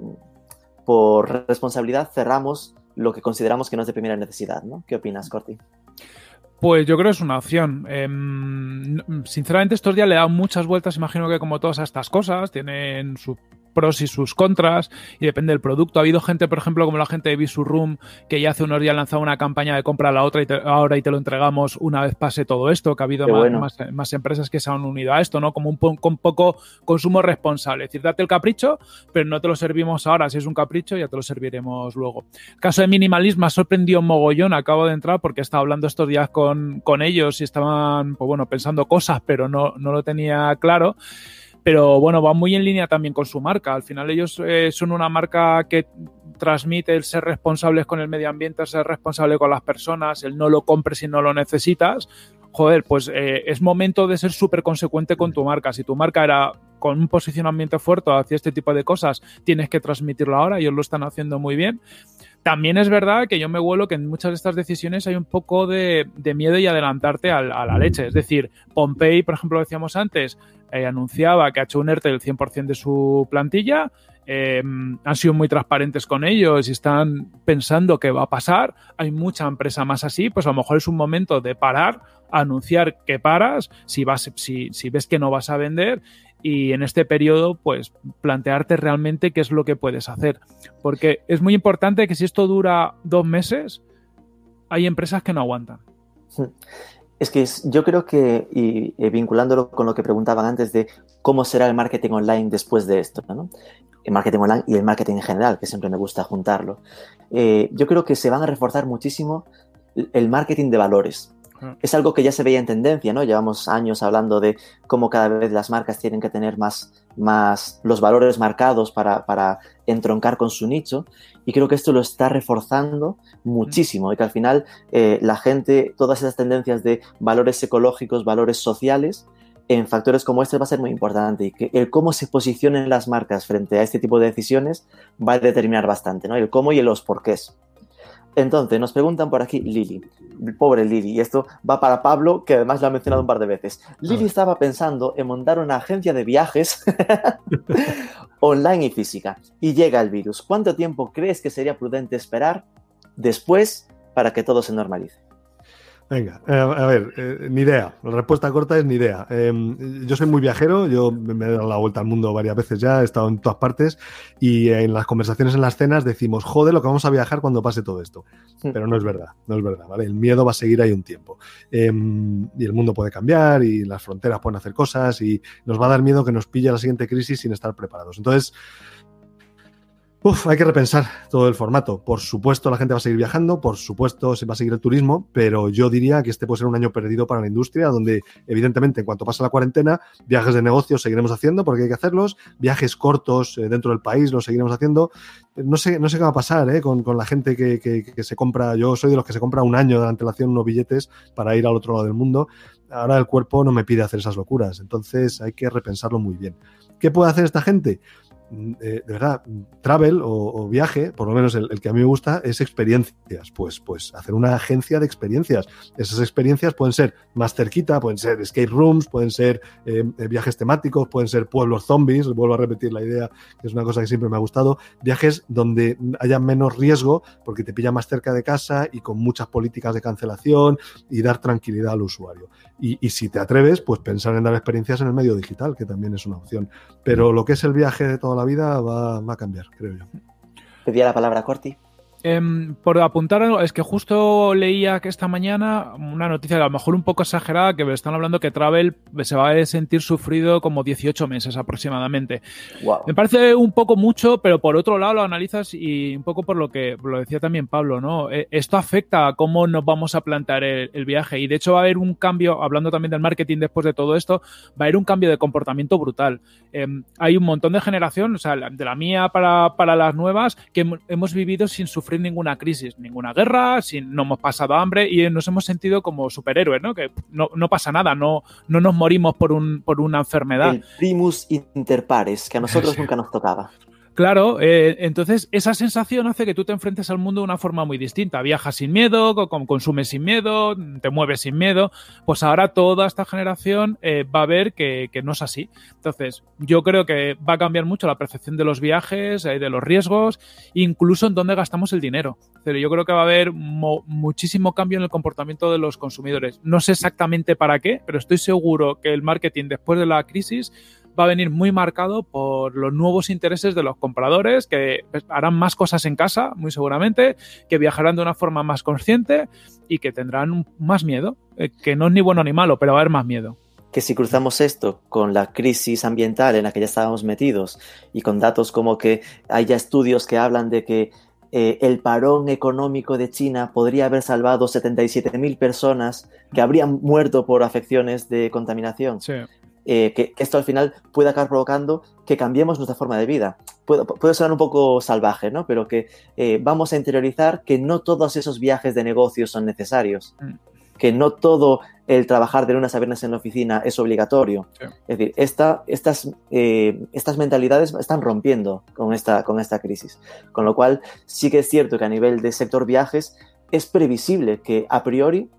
por responsabilidad cerramos lo que consideramos que no es de primera necesidad, ¿no? ¿Qué opinas, Corti? Pues yo creo que es una opción. Em, sinceramente, estos días le he dado muchas vueltas, imagino que como todas estas cosas, tienen su pros y sus contras y depende del producto. Ha habido gente, por ejemplo, como la gente de Room que ya hace unos días lanzado una campaña de compra a la otra y ahora y te lo entregamos una vez pase todo esto, que ha habido más, empresas que se han unido a esto, ¿no? Como un, con poco consumo responsable. Es decir, date el capricho, pero no te lo servimos ahora. Si es un capricho, ya te lo serviremos luego. El caso de minimalismo ha sorprendido mogollón. Acabo de entrar porque estaba hablando estos días con, con ellos y estaban, pues bueno, pensando cosas, pero no, no lo tenía claro pero bueno, va muy en línea también con su marca. Al final ellos eh, son una marca que transmite el ser responsables con el medio ambiente, ser responsable con las personas, el no lo compres si no lo necesitas. Joder, pues eh, es momento de ser súper consecuente con tu marca. Si tu marca era con un posicionamiento fuerte hacia este tipo de cosas, tienes que transmitirlo ahora. Ellos lo están haciendo muy bien. También es verdad que yo me vuelo que en muchas de estas decisiones hay un poco de, miedo y adelantarte a, la leche. Es decir, Pompey, por ejemplo, decíamos antes, eh, anunciaba que ha hecho un ERTE del 100% de su plantilla. Eh, han sido muy transparentes con ellos y están pensando qué va a pasar. Hay mucha empresa más así, pues a lo mejor es un momento de parar, anunciar que paras, si ves que no vas a vender y en este periodo, pues plantearte realmente qué es lo que puedes hacer. Porque es muy importante que si esto dura dos meses, hay empresas que no aguantan. Es que yo creo que, y, eh, vinculándolo con lo que preguntaban antes de cómo será el marketing online después de esto, ¿no? el marketing online y el marketing en general, que siempre me gusta juntarlo, eh, yo creo que se van a reforzar muchísimo el marketing de valores. Es algo que ya se veía en tendencia, ¿no? Llevamos años hablando de cómo cada vez las marcas tienen que tener más, más los valores marcados para, para entroncar con su nicho y creo que esto lo está reforzando muchísimo y que al final eh, la gente, todas esas tendencias de valores ecológicos, valores sociales, en factores como este va a ser muy importante y que el cómo se posicionen las marcas frente a este tipo de decisiones va a determinar bastante, ¿no? El cómo y los porqués. Entonces, nos preguntan por aquí Lili. Pobre Lili, y esto va para Pablo, que además lo ha mencionado un par de veces. Lili estaba pensando en montar una agencia de viajes online y física, y llega el virus. ¿Cuánto tiempo crees que sería prudente esperar después para que todo se normalice? Venga, eh, a ver, eh, ni idea. La respuesta corta es ni idea. Em, yo soy muy viajero, yo me he dado la vuelta al mundo varias veces ya, he estado en todas partes y en las conversaciones en las cenas decimos, joder, lo que vamos a viajar cuando pase todo esto. Pero no es verdad, no es verdad, ¿vale? El miedo va a seguir ahí un tiempo. Em, y el mundo puede cambiar y las fronteras pueden hacer cosas y nos va a dar miedo que nos pille la siguiente crisis sin estar preparados. Entonces, Hay que repensar todo el formato. Por supuesto, la gente va a seguir viajando, por supuesto, se va a seguir el turismo, pero yo diría que este puede ser un año perdido para la industria, donde, evidentemente, en cuanto pasa la cuarentena, viajes de negocios seguiremos haciendo porque hay que hacerlos, viajes cortos eh, dentro del país los seguiremos haciendo. No sé, no sé qué va a pasar eh, con, la gente que, que, se compra. Yo soy de los que se compra un año de antelación unos billetes para ir al otro lado del mundo. Ahora el cuerpo no me pide hacer esas locuras, entonces hay que repensarlo muy bien. ¿Qué puede hacer esta gente? De verdad, travel o, viaje, por lo menos el, que a mí me gusta, es experiencias. Pues, pues hacer una agencia de experiencias. Esas experiencias pueden ser más cerquita, pueden ser escape rooms, pueden ser eh, eh, viajes temáticos, pueden ser pueblos zombies, vuelvo a repetir la idea, que es una cosa que siempre me ha gustado. Viajes donde haya menos riesgo, porque te pilla más cerca de casa y con muchas políticas de cancelación y dar tranquilidad al usuario. Y, si te atreves, pues pensar en dar experiencias en el medio digital, que también es una opción. Pero lo que es el viaje de toda la vida va, va a cambiar, creo yo. Pedía la palabra Corti. Em, por apuntar algo, es que justo leía que esta mañana una noticia a lo mejor un poco exagerada que me están hablando que Travel se va a sentir sufrido como 18 meses aproximadamente. Me parece un poco mucho, pero por otro lado lo analizas y un poco por lo que lo decía también Pablo, ¿no? E, esto afecta a cómo nos vamos a plantear el, viaje y de hecho va a haber un cambio, hablando también del marketing después de todo esto, va a haber un cambio de comportamiento brutal. Em, hay un montón de generación, o sea, de la mía para, para las nuevas, que hemos vivido sin sufrir ninguna crisis, ninguna guerra, sin, no hemos pasado hambre y nos hemos sentido como superhéroes, ¿no? Que no, no pasa nada, no, no nos morimos por, un, por una enfermedad. El primus inter pares, que a nosotros nunca nos tocaba. Claro, eh, entonces esa sensación hace que tú te enfrentes al mundo de una forma muy distinta. Viajas sin miedo, consumes sin miedo, te mueves sin miedo. Pues ahora toda esta generación eh, va a ver que, no es así. Entonces, yo creo que va a cambiar mucho la percepción de los viajes, eh, de los riesgos, incluso en dónde gastamos el dinero. Pero yo creo que va a haber muchísimo cambio en el comportamiento de los consumidores. No sé exactamente para qué, pero estoy seguro que el marketing después de la crisis va a venir muy marcado por los nuevos intereses de los compradores que harán más cosas en casa, muy seguramente, que viajarán de una forma más consciente y que tendrán más miedo, eh, que no es ni bueno ni malo, pero va a haber más miedo que si cruzamos esto con la crisis ambiental en la que ya estábamos metidos y con datos como que hay ya estudios que hablan de que eh, el parón económico de China podría haber salvado 77.000 personas que habrían muerto por afecciones de contaminación. Sí. Eh, que, esto al final puede acabar provocando que cambiemos nuestra forma de vida. Puede, puede sonar un poco salvaje, ¿no? Pero que eh, vamos a interiorizar que no todos esos viajes de negocios son necesarios. Mm. Que no todo el trabajar de lunes a viernes en la oficina es obligatorio. Es decir, esta, estas, eh, estas mentalidades están rompiendo con esta, con esta crisis. Con lo cual, sí que es cierto que a nivel de sector viajes es previsible que a priori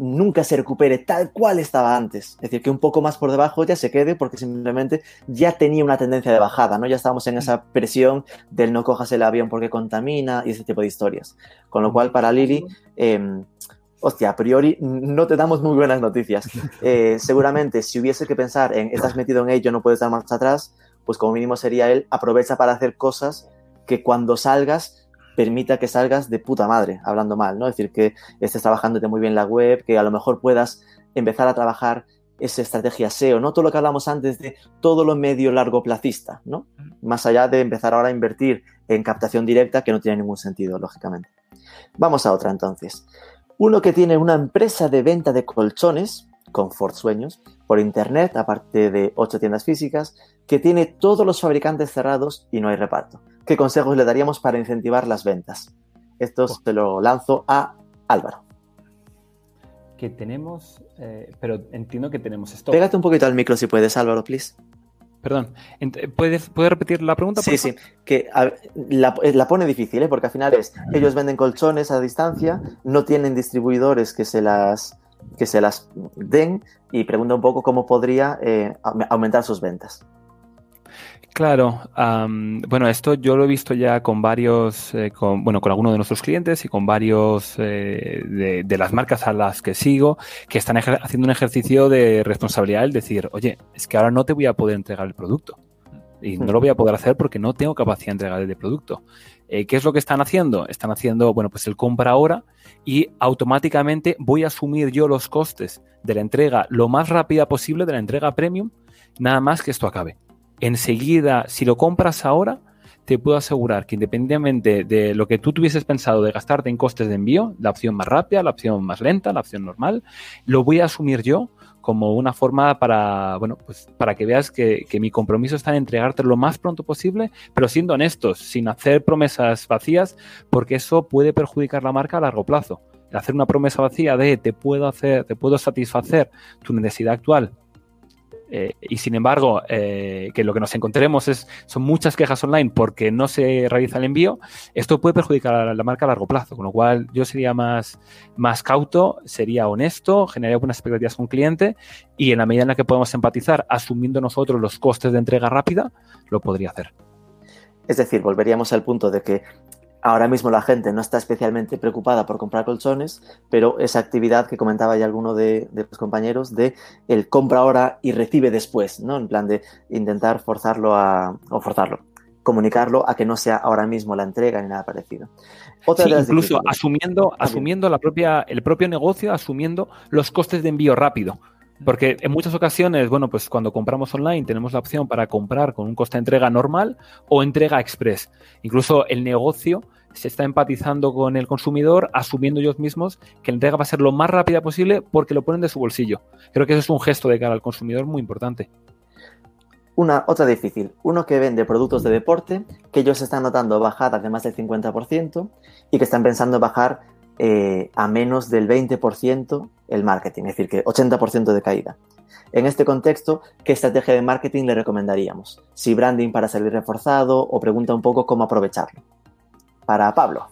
nunca se recupere tal cual estaba antes. Es decir, que un poco más por debajo ya se quede porque simplemente ya tenía una tendencia de bajada, ¿no? Ya estábamos en esa presión del no cojas el avión porque contamina y ese tipo de historias. Con lo cual, para Lili, em, hostia, a priori no te damos muy buenas noticias. Eh, seguramente, si hubiese que pensar en estás metido en ello, no puedes dar marcha atrás, pues como mínimo sería él, aprovecha para hacer cosas que cuando salgas permita que salgas de puta madre, hablando mal, ¿no? Es decir, que estés trabajándote muy bien la web, que a lo mejor puedas empezar a trabajar esa estrategia SEO, ¿no? Todo lo que hablamos antes de todo lo medio largo placista, ¿no? Más allá de empezar ahora a invertir en captación directa, que no tiene ningún sentido, lógicamente. Vamos a otra entonces. Uno que tiene una empresa de venta de colchones, Comfort Sueños, por internet, aparte de ocho tiendas físicas, que tiene todos los fabricantes cerrados y no hay reparto. ¿Qué consejos le daríamos para incentivar las ventas? Esto se lo lanzo a Álvaro. Que tenemos, eh, pero entiendo que tenemos esto. Pégate un poquito al micro si puedes, Álvaro, please. Perdón, ¿puedes, ¿puedes repetir la pregunta? Sí, sí, que la, la, pone difícil, ¿eh? porque al final es, ellos venden colchones a distancia, no tienen distribuidores que se las, que se las den y pregunta un poco cómo podría eh, aumentar sus ventas. Claro, bueno, esto yo lo he visto ya con varios, eh, con, bueno, con algunos de nuestros clientes y con varios eh, de, de, las marcas a las que sigo que están haciendo un ejercicio de responsabilidad, el decir, oye, es que ahora no te voy a poder entregar el producto y no lo voy a poder hacer porque no tengo capacidad de entregar el producto. Eh, ¿Qué es lo que están haciendo? Están haciendo, bueno, pues el compra ahora y automáticamente voy a asumir yo los costes de la entrega lo más rápida posible de la entrega premium, nada más que esto acabe enseguida, si lo compras ahora, te puedo asegurar que independientemente de lo que tú tuvieses pensado de gastarte en costes de envío, la opción más rápida, la opción más lenta, la opción normal, lo voy a asumir yo como una forma para, bueno, pues para que veas que, mi compromiso está en entregarte lo más pronto posible, pero siendo honestos, sin hacer promesas vacías, porque eso puede perjudicar la marca a largo plazo. hacer una promesa vacía de te puedo hacer, te puedo satisfacer tu necesidad actual y sin embargo, eh, que lo que nos encontremos es, son muchas quejas online porque no se realiza el envío, esto puede perjudicar a la marca a largo plazo, con lo cual yo sería más, más cauto, sería honesto, generaría buenas expectativas con cliente y en la medida en la que podemos empatizar asumiendo nosotros los costes de entrega rápida, lo podría hacer. Es decir, volveríamos al punto de que Ahora mismo la gente no está especialmente preocupada por comprar colchones, pero esa actividad que comentaba ya alguno de, los compañeros de el compra ahora y recibe después, ¿no? En plan de intentar forzarlo a, o forzarlo, comunicarlo a que no sea ahora mismo la entrega ni nada parecido. Otra incluso asumiendo, asumiendo la propia, el propio negocio, asumiendo los costes de envío rápido. Porque en muchas ocasiones, bueno, pues cuando compramos online tenemos la opción para comprar con un coste de entrega normal o entrega express. Incluso el negocio se está empatizando con el consumidor, asumiendo ellos mismos que la entrega va a ser lo más rápida posible porque lo ponen de su bolsillo. Creo que eso es un gesto de cara al consumidor muy importante. Una otra difícil, uno que vende productos de deporte, que ellos están notando bajadas de más del 50% y que están pensando bajar eh, a menos del 20% el marketing, es decir, que 80% de caída. En este contexto, ¿qué estrategia de marketing le recomendaríamos? Si branding para salir reforzado o pregunta un poco cómo aprovecharlo. Para Pablo.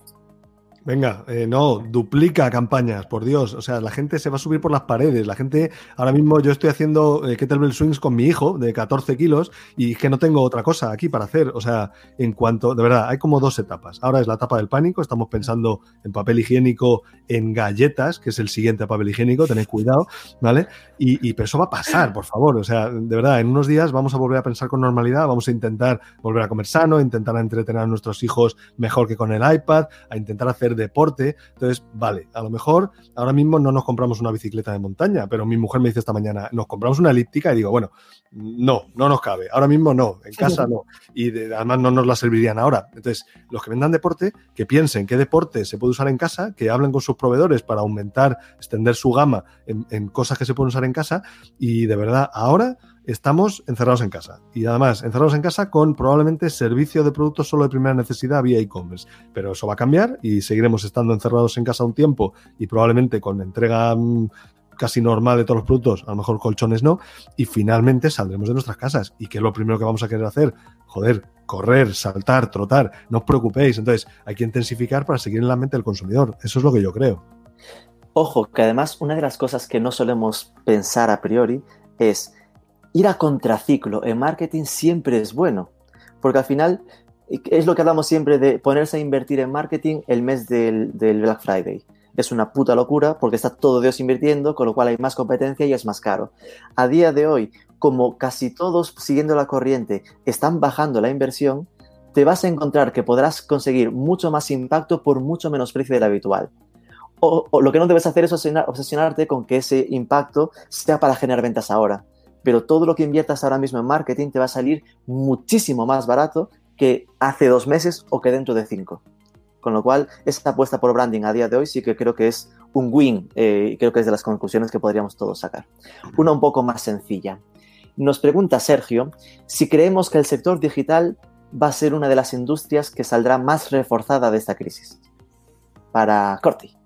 Venga, eh, no, duplica campañas, por Dios. O sea, la gente se va a subir por las paredes. La gente, ahora mismo yo estoy haciendo eh, kettlebell swings con mi hijo de 14 kilos y es que no tengo otra cosa aquí para hacer. O sea, en cuanto, de verdad, hay como dos etapas. Ahora es la etapa del pánico, estamos pensando en papel higiénico, en galletas, que es el siguiente papel higiénico, tened cuidado, ¿vale? Y, pero eso va a pasar, por favor. O sea, de verdad, en unos días vamos a volver a pensar con normalidad, vamos a intentar volver a comer sano, intentar entretener a nuestros hijos mejor que con el iPad, a intentar hacer deporte. Entonces, vale, a lo mejor ahora mismo no nos compramos una bicicleta de montaña, pero mi mujer me dice esta mañana, nos compramos una elíptica y digo, bueno, no, no nos cabe. Ahora mismo no, en casa no. Y además no nos la servirían ahora. Entonces, los que vendan deporte, que piensen qué deporte se puede usar en casa, que hablen con sus proveedores para aumentar, extender su gama en, en cosas que se pueden usar en casa. Y de verdad, ahora estamos encerrados en casa. Y además, encerrados en casa con probablemente servicio de productos solo de primera necesidad vía e-commerce. Pero eso va a cambiar y seguiremos estando encerrados en casa un tiempo y probablemente con entrega mm, casi normal de todos los productos, a lo mejor colchones no, y finalmente saldremos de nuestras casas. ¿Y qué es lo primero que vamos a querer hacer? Joder, correr, saltar, trotar, no os preocupéis. Entonces, hay que intensificar para seguir en la mente del consumidor. Eso es lo que yo creo. Ojo, que además una de las cosas que no solemos pensar a priori es ir a contraciclo en marketing siempre es bueno, porque al final es lo que hablamos siempre de ponerse a invertir en marketing el mes del, Black Friday. Es una puta locura porque está todo Dios invirtiendo, con lo cual hay más competencia y es más caro. A día de hoy, como casi todos siguiendo la corriente están bajando la inversión, te vas a encontrar que podrás conseguir mucho más impacto por mucho menos precio del habitual. O, o lo que no debes hacer es obsesionarte con que ese impacto sea para generar ventas ahora pero todo lo que inviertas ahora mismo en marketing te va a salir muchísimo más barato que hace dos meses o que dentro de cinco. Con lo cual, esta apuesta por branding a día de hoy sí que creo que es un win eh, y creo que es de las conclusiones que podríamos todos sacar. Una un poco más sencilla. Nos pregunta Sergio si creemos que el sector digital va a ser una de las industrias que saldrá más reforzada de esta crisis. Para Corti.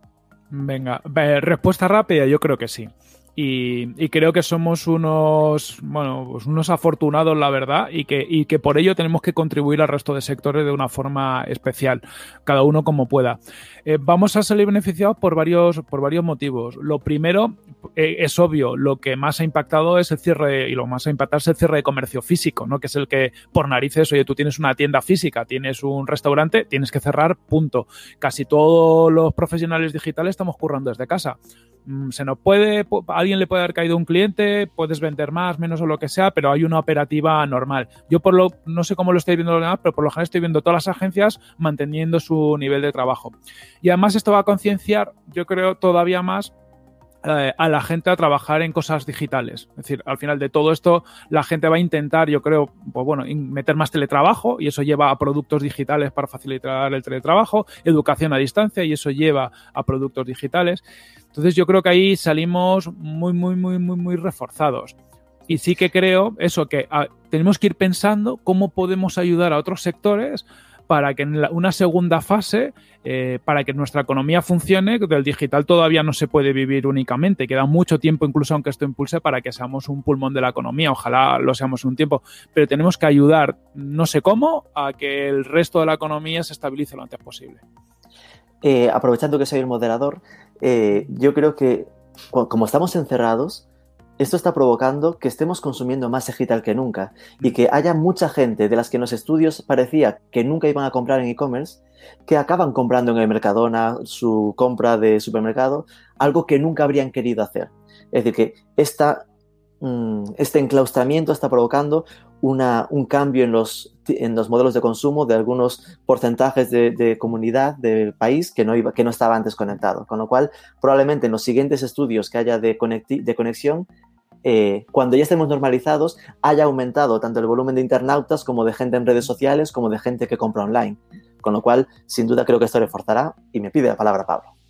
Venga, respuesta rápida, yo creo que sí. Y, creo que somos unos, bueno, pues unos afortunados, la verdad, y que, y que por ello tenemos que contribuir al resto de sectores de una forma especial, cada uno como pueda. Eh, vamos a salir beneficiados por varios, por varios motivos. Lo primero, eh, es obvio, lo que más ha impactado es el cierre, y lo más ha impactado es el cierre de comercio físico, ¿no? Que es el que, por narices, oye, tú tienes una tienda física, tienes un restaurante, tienes que cerrar, punto. Casi todos los profesionales digitales estamos currando desde casa. Mm, se nos puede, a alguien le puede haber caído un cliente, puedes vender más, menos o lo que sea, pero hay una operativa normal. Yo por lo, no sé cómo lo estoy viendo los demás, pero por lo general estoy viendo todas las agencias manteniendo su nivel de trabajo. Y además esto va a concienciar, yo creo, todavía más eh, a la gente a trabajar en cosas digitales. Es decir, al final de todo esto, la gente va a intentar, yo creo, pues bueno, meter más teletrabajo y eso lleva a productos digitales para facilitar el teletrabajo, educación a distancia y eso lleva a productos digitales. Entonces yo creo que ahí salimos muy, muy, muy, muy, muy reforzados. Y sí que creo eso, que ah, tenemos que ir pensando cómo podemos ayudar a otros sectores para que en una segunda fase, eh, para que nuestra economía funcione, del digital todavía no se puede vivir únicamente, queda mucho tiempo incluso aunque esto impulse para que seamos un pulmón de la economía, ojalá lo seamos un tiempo, pero tenemos que ayudar, no sé cómo, a que el resto de la economía se estabilice lo antes posible. Eh, aprovechando que soy el moderador, eh, yo creo que como estamos encerrados, esto está provocando que estemos consumiendo más digital que nunca y que haya mucha gente de las que en los estudios parecía que nunca iban a comprar en e-commerce, que acaban comprando en el Mercadona su compra de supermercado, algo que nunca habrían querido hacer. Es decir, que mm, este enclaustramiento está provocando un cambio en los, en los modelos de consumo de algunos porcentajes de, comunidad del país que no, iba, que no estaba antes conectado. Con lo cual, probablemente en los siguientes estudios que haya de, de conexión, eh, cuando ya estemos normalizados, haya aumentado tanto el volumen de internautas como de gente en redes sociales, como de gente que compra online. Con lo cual, sin duda, creo que esto reforzará y me pide la palabra Pablo.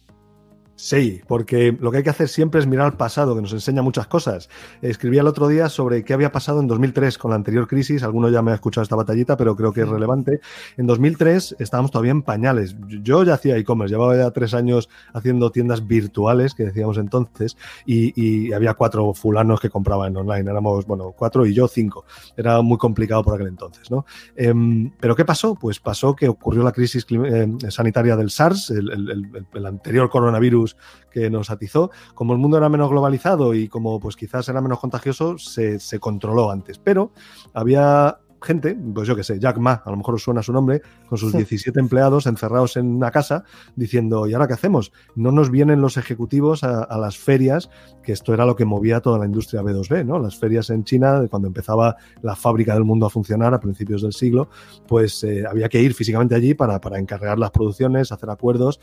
Sí, porque lo que hay que hacer siempre es mirar al pasado, que nos enseña muchas cosas. Escribí el otro día sobre qué había pasado en 2003 con la anterior crisis. Alguno ya me ha escuchado esta batallita, pero creo que es relevante. En 2003 estábamos todavía en pañales. Yo ya hacía e-commerce, llevaba ya tres años haciendo tiendas virtuales, que decíamos entonces, y, había cuatro fulanos que compraban online. Éramos, bueno, cuatro y yo cinco. Era muy complicado por aquel entonces, ¿no? Em, pero ¿qué pasó? Pues pasó que ocurrió la crisis eh, sanitaria del SARS, el anterior coronavirus que nos atizó. Como el mundo era menos globalizado y como pues quizás era menos contagioso, se, se controló antes. Pero había gente, pues yo que sé, Jack Ma, a lo mejor os suena su nombre, con sus 17 empleados encerrados en una casa, diciendo, ¿y ahora qué hacemos? No nos vienen los ejecutivos a, las ferias, que esto era lo que movía toda la industria B2B, ¿no? Las ferias en China, cuando empezaba la fábrica del mundo a funcionar a principios del siglo, pues eh, había que ir físicamente allí para, para encargar las producciones, hacer acuerdos,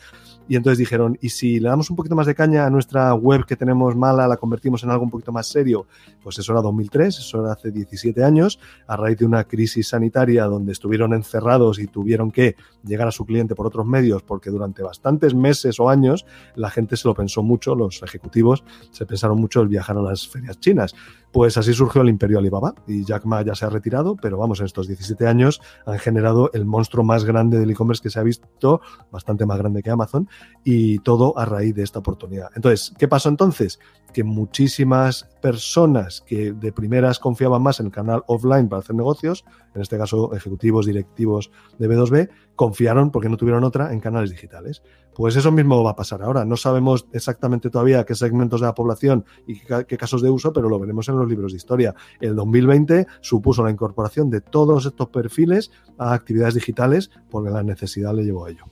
y entonces dijeron, ¿y si le damos un poquito más de caña a nuestra web que tenemos mala, la convertimos en algo un poquito más serio? Pues eso era 2003, eso era hace 17 años, a raíz de una crisis sanitaria donde estuvieron encerrados y tuvieron que llegar a su cliente por otros medios, porque durante bastantes meses o años la gente se lo pensó mucho, los ejecutivos se pensaron mucho el viajar a las ferias chinas. Pues así surgió el imperio Alibaba y Jack Ma ya se ha retirado, pero vamos, en estos 17 años han generado el monstruo más grande del e-commerce que se ha visto, bastante más grande que Amazon, y todo a raíz de esta oportunidad. Entonces, ¿qué pasó entonces? Que muchísimas personas que de primeras confiaban más en el canal offline para hacer negocios, en este caso ejecutivos, directivos de B2B, confiaron, porque no tuvieron otra, en canales digitales. Pues eso mismo va a pasar ahora. No sabemos exactamente todavía qué segmentos de la población y qué, casos de uso, pero lo veremos en los libros de historia. El 2020 supuso la incorporación de todos estos perfiles a actividades digitales porque la necesidad le llevó a ello.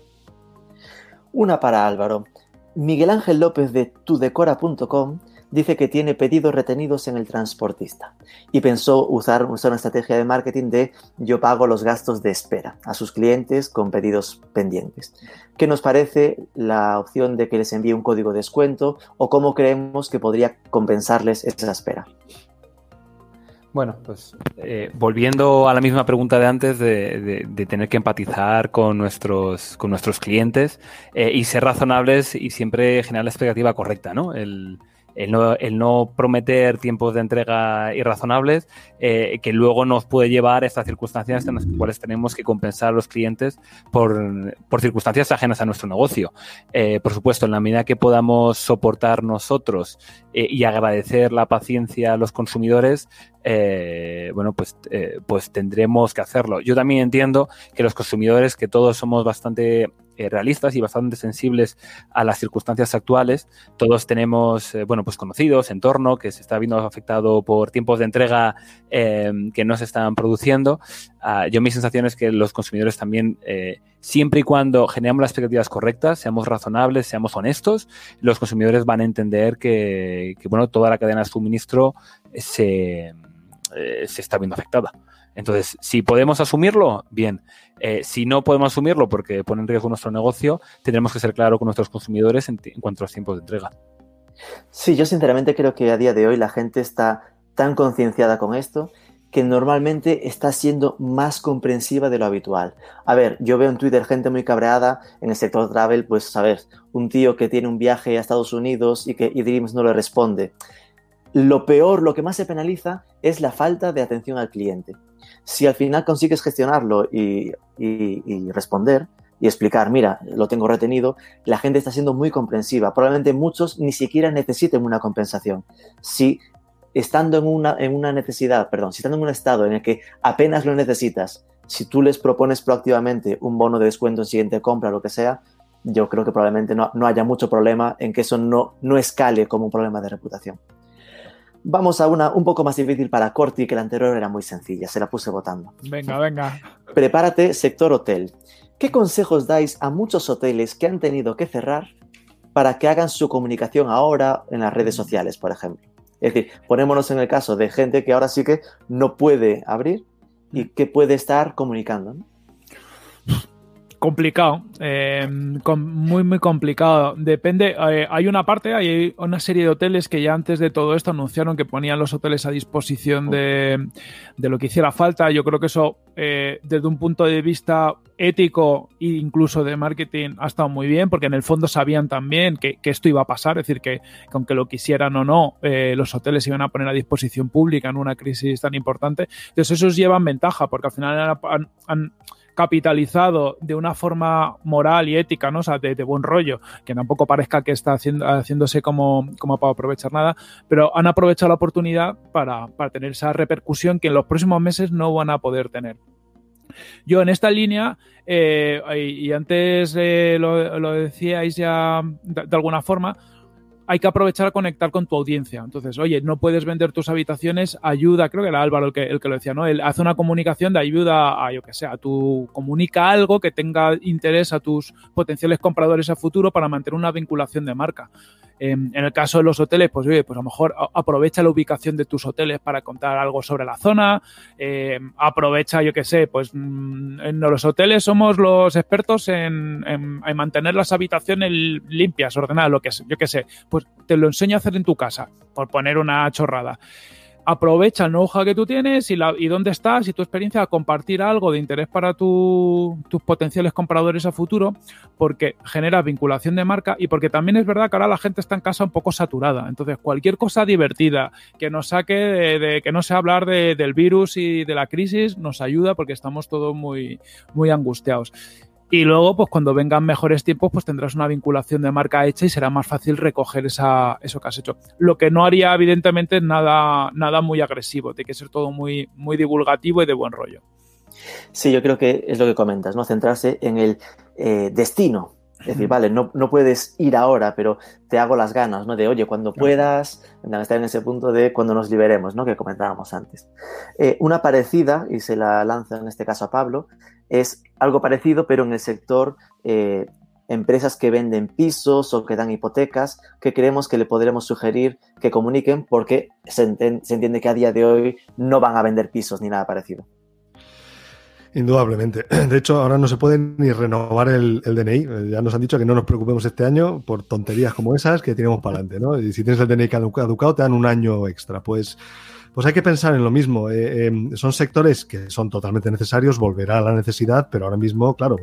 Una para Álvaro. Miguel Ángel López de tudecora.com dice que tiene pedidos retenidos en el transportista y pensó usar, una estrategia de marketing de yo pago los gastos de espera a sus clientes con pedidos pendientes. ¿Qué nos parece la opción de que les envíe un código de descuento o cómo creemos que podría compensarles esa espera? Bueno, pues eh, volviendo a la misma pregunta de antes de, tener que empatizar con nuestros, con nuestros clientes eh, y ser razonables y siempre generar la expectativa correcta, ¿no? El no, prometer tiempos de entrega irrazonables, eh, que luego nos puede llevar a estas circunstancias en las cuales tenemos que compensar a los clientes por, circunstancias ajenas a nuestro negocio. Eh, por supuesto, en la medida que podamos soportar nosotros eh, y agradecer la paciencia a los consumidores, bueno, pues, pues tendremos que hacerlo. Yo también entiendo que los consumidores, que todos somos bastante eh, realistas y bastante sensibles a las circunstancias actuales. Todos tenemos, eh, bueno, pues conocidos, entorno que se está viendo afectado por tiempos de entrega eh, que no se están produciendo. Ah, yo mi sensación es que los consumidores también, siempre y cuando generamos las expectativas correctas, seamos razonables, seamos honestos, los consumidores van a entender que, que bueno, toda la cadena de suministro se, se está viendo afectada. Entonces, si podemos asumirlo, bien. Eh, si no podemos asumirlo porque pone en riesgo nuestro negocio, tendremos que ser claros con nuestros consumidores en, cuanto a los tiempos de entrega. Sí, yo sinceramente creo que a día de hoy la gente está tan concienciada con esto que normalmente está siendo más comprensiva de lo habitual. A ver, yo veo en Twitter gente muy cabreada en el sector travel, pues a ver, un tío que tiene un viaje a Estados Unidos y que Dreams no le responde. Lo peor, lo que más se penaliza es la falta de atención al cliente. Si al final consigues gestionarlo y, responder y explicar, mira, lo tengo retenido, la gente está siendo muy comprensiva. Probablemente muchos ni siquiera necesiten una compensación. Si estando en una, necesidad, perdón, si estando en un estado en el que apenas lo necesitas, si tú les propones proactivamente un bono de descuento en siguiente compra, lo que sea, yo creo que probablemente no, no haya mucho problema en que eso no, no escale como un problema de reputación. Vamos a una un poco más difícil para Corti, que la anterior era muy sencilla, se la puse votando. Venga, venga. Prepárate, sector hotel. ¿Qué consejos dais a muchos hoteles que han tenido que cerrar para que hagan su comunicación ahora en las redes sociales, por ejemplo? Es decir, ponémonos en el caso de gente que ahora sí que no puede abrir y que puede estar comunicando. ¿no? Complicado, eh, muy, muy complicado. Depende, eh, hay una parte, hay una serie de hoteles que ya antes de todo esto anunciaron que ponían los hoteles a disposición de, lo que hiciera falta. Yo creo que eso, eh, desde un punto de vista ético e incluso de marketing, ha estado muy bien, porque en el fondo sabían también que, esto iba a pasar, es decir, que, aunque lo quisieran o no, los hoteles iban a poner a disposición pública en una crisis tan importante. Entonces, esos llevan ventaja, porque al final han capitalizado de una forma moral y ética, ¿no? O sea, de, buen rollo, que tampoco parezca que está haciéndose como, como para aprovechar nada, pero han aprovechado la oportunidad para, tener esa repercusión que en los próximos meses no van a poder tener. Yo en esta línea, eh, y antes eh, lo, decíais ya de, alguna forma, hay que aprovechar a conectar con tu audiencia. Entonces, oye, no puedes vender tus habitaciones, ayuda, creo que era Álvaro el que, el que lo decía, ¿no? Hace una comunicación de ayuda a, yo que sé, tu, comunica algo que tenga interés a tus potenciales compradores a futuro para mantener una vinculación de marca. Em, en el caso de los hoteles, pues oye, pues a lo mejor aprovecha la ubicación de tus hoteles para contar algo sobre la zona, em, aprovecha, yo qué sé, pues mm, en los hoteles somos los expertos en, mantener las habitaciones limpias, ordenadas, lo que yo qué sé, pues te lo enseño a hacer en tu casa, por poner una chorrada aprovecha el know-how que tú tienes y, la, y dónde estás y tu experiencia a compartir algo de interés para tus potenciales compradores a futuro, porque genera vinculación de marca y porque también es verdad que ahora la gente está en casa un poco saturada. Entonces, cualquier cosa divertida que nos saque de, que no sea hablar del virus y de la crisis nos ayuda porque estamos todos muy, muy angustiados. Y luego, pues cuando vengan mejores tiempos, pues tendrás una vinculación de marca hecha y será más fácil recoger esa, eso que has hecho. Lo que no haría, evidentemente, nada, nada muy agresivo, tiene que ser todo muy, muy divulgativo y de buen rollo. Sí, yo creo que es lo que comentas, ¿no? Centrarse en el eh, destino es decir, vale, no, no, puedes ir ahora, pero te hago las ganas, ¿no? De, oye, cuando puedas, estar en ese punto de cuando nos liberemos, ¿no? Que comentábamos antes. Eh, una parecida, y se la lanza en este caso a Pablo, es algo parecido, pero en el sector eh, empresas que venden pisos o que dan hipotecas, que creemos que le podremos sugerir que comuniquen porque se entiende que a día de hoy no van a vender pisos ni nada parecido. Indudablemente. De hecho, ahora no se puede ni renovar el, DNI. Eh, ya nos han dicho que no nos preocupemos este año por tonterías como esas que tenemos para adelante, ¿no? Y si tienes el DNI caducado, te dan un año extra. Pues, Pues hay que pensar en lo mismo. Eh, eh, son sectores que son totalmente necesarios, volverá a la necesidad, pero ahora mismo, claro,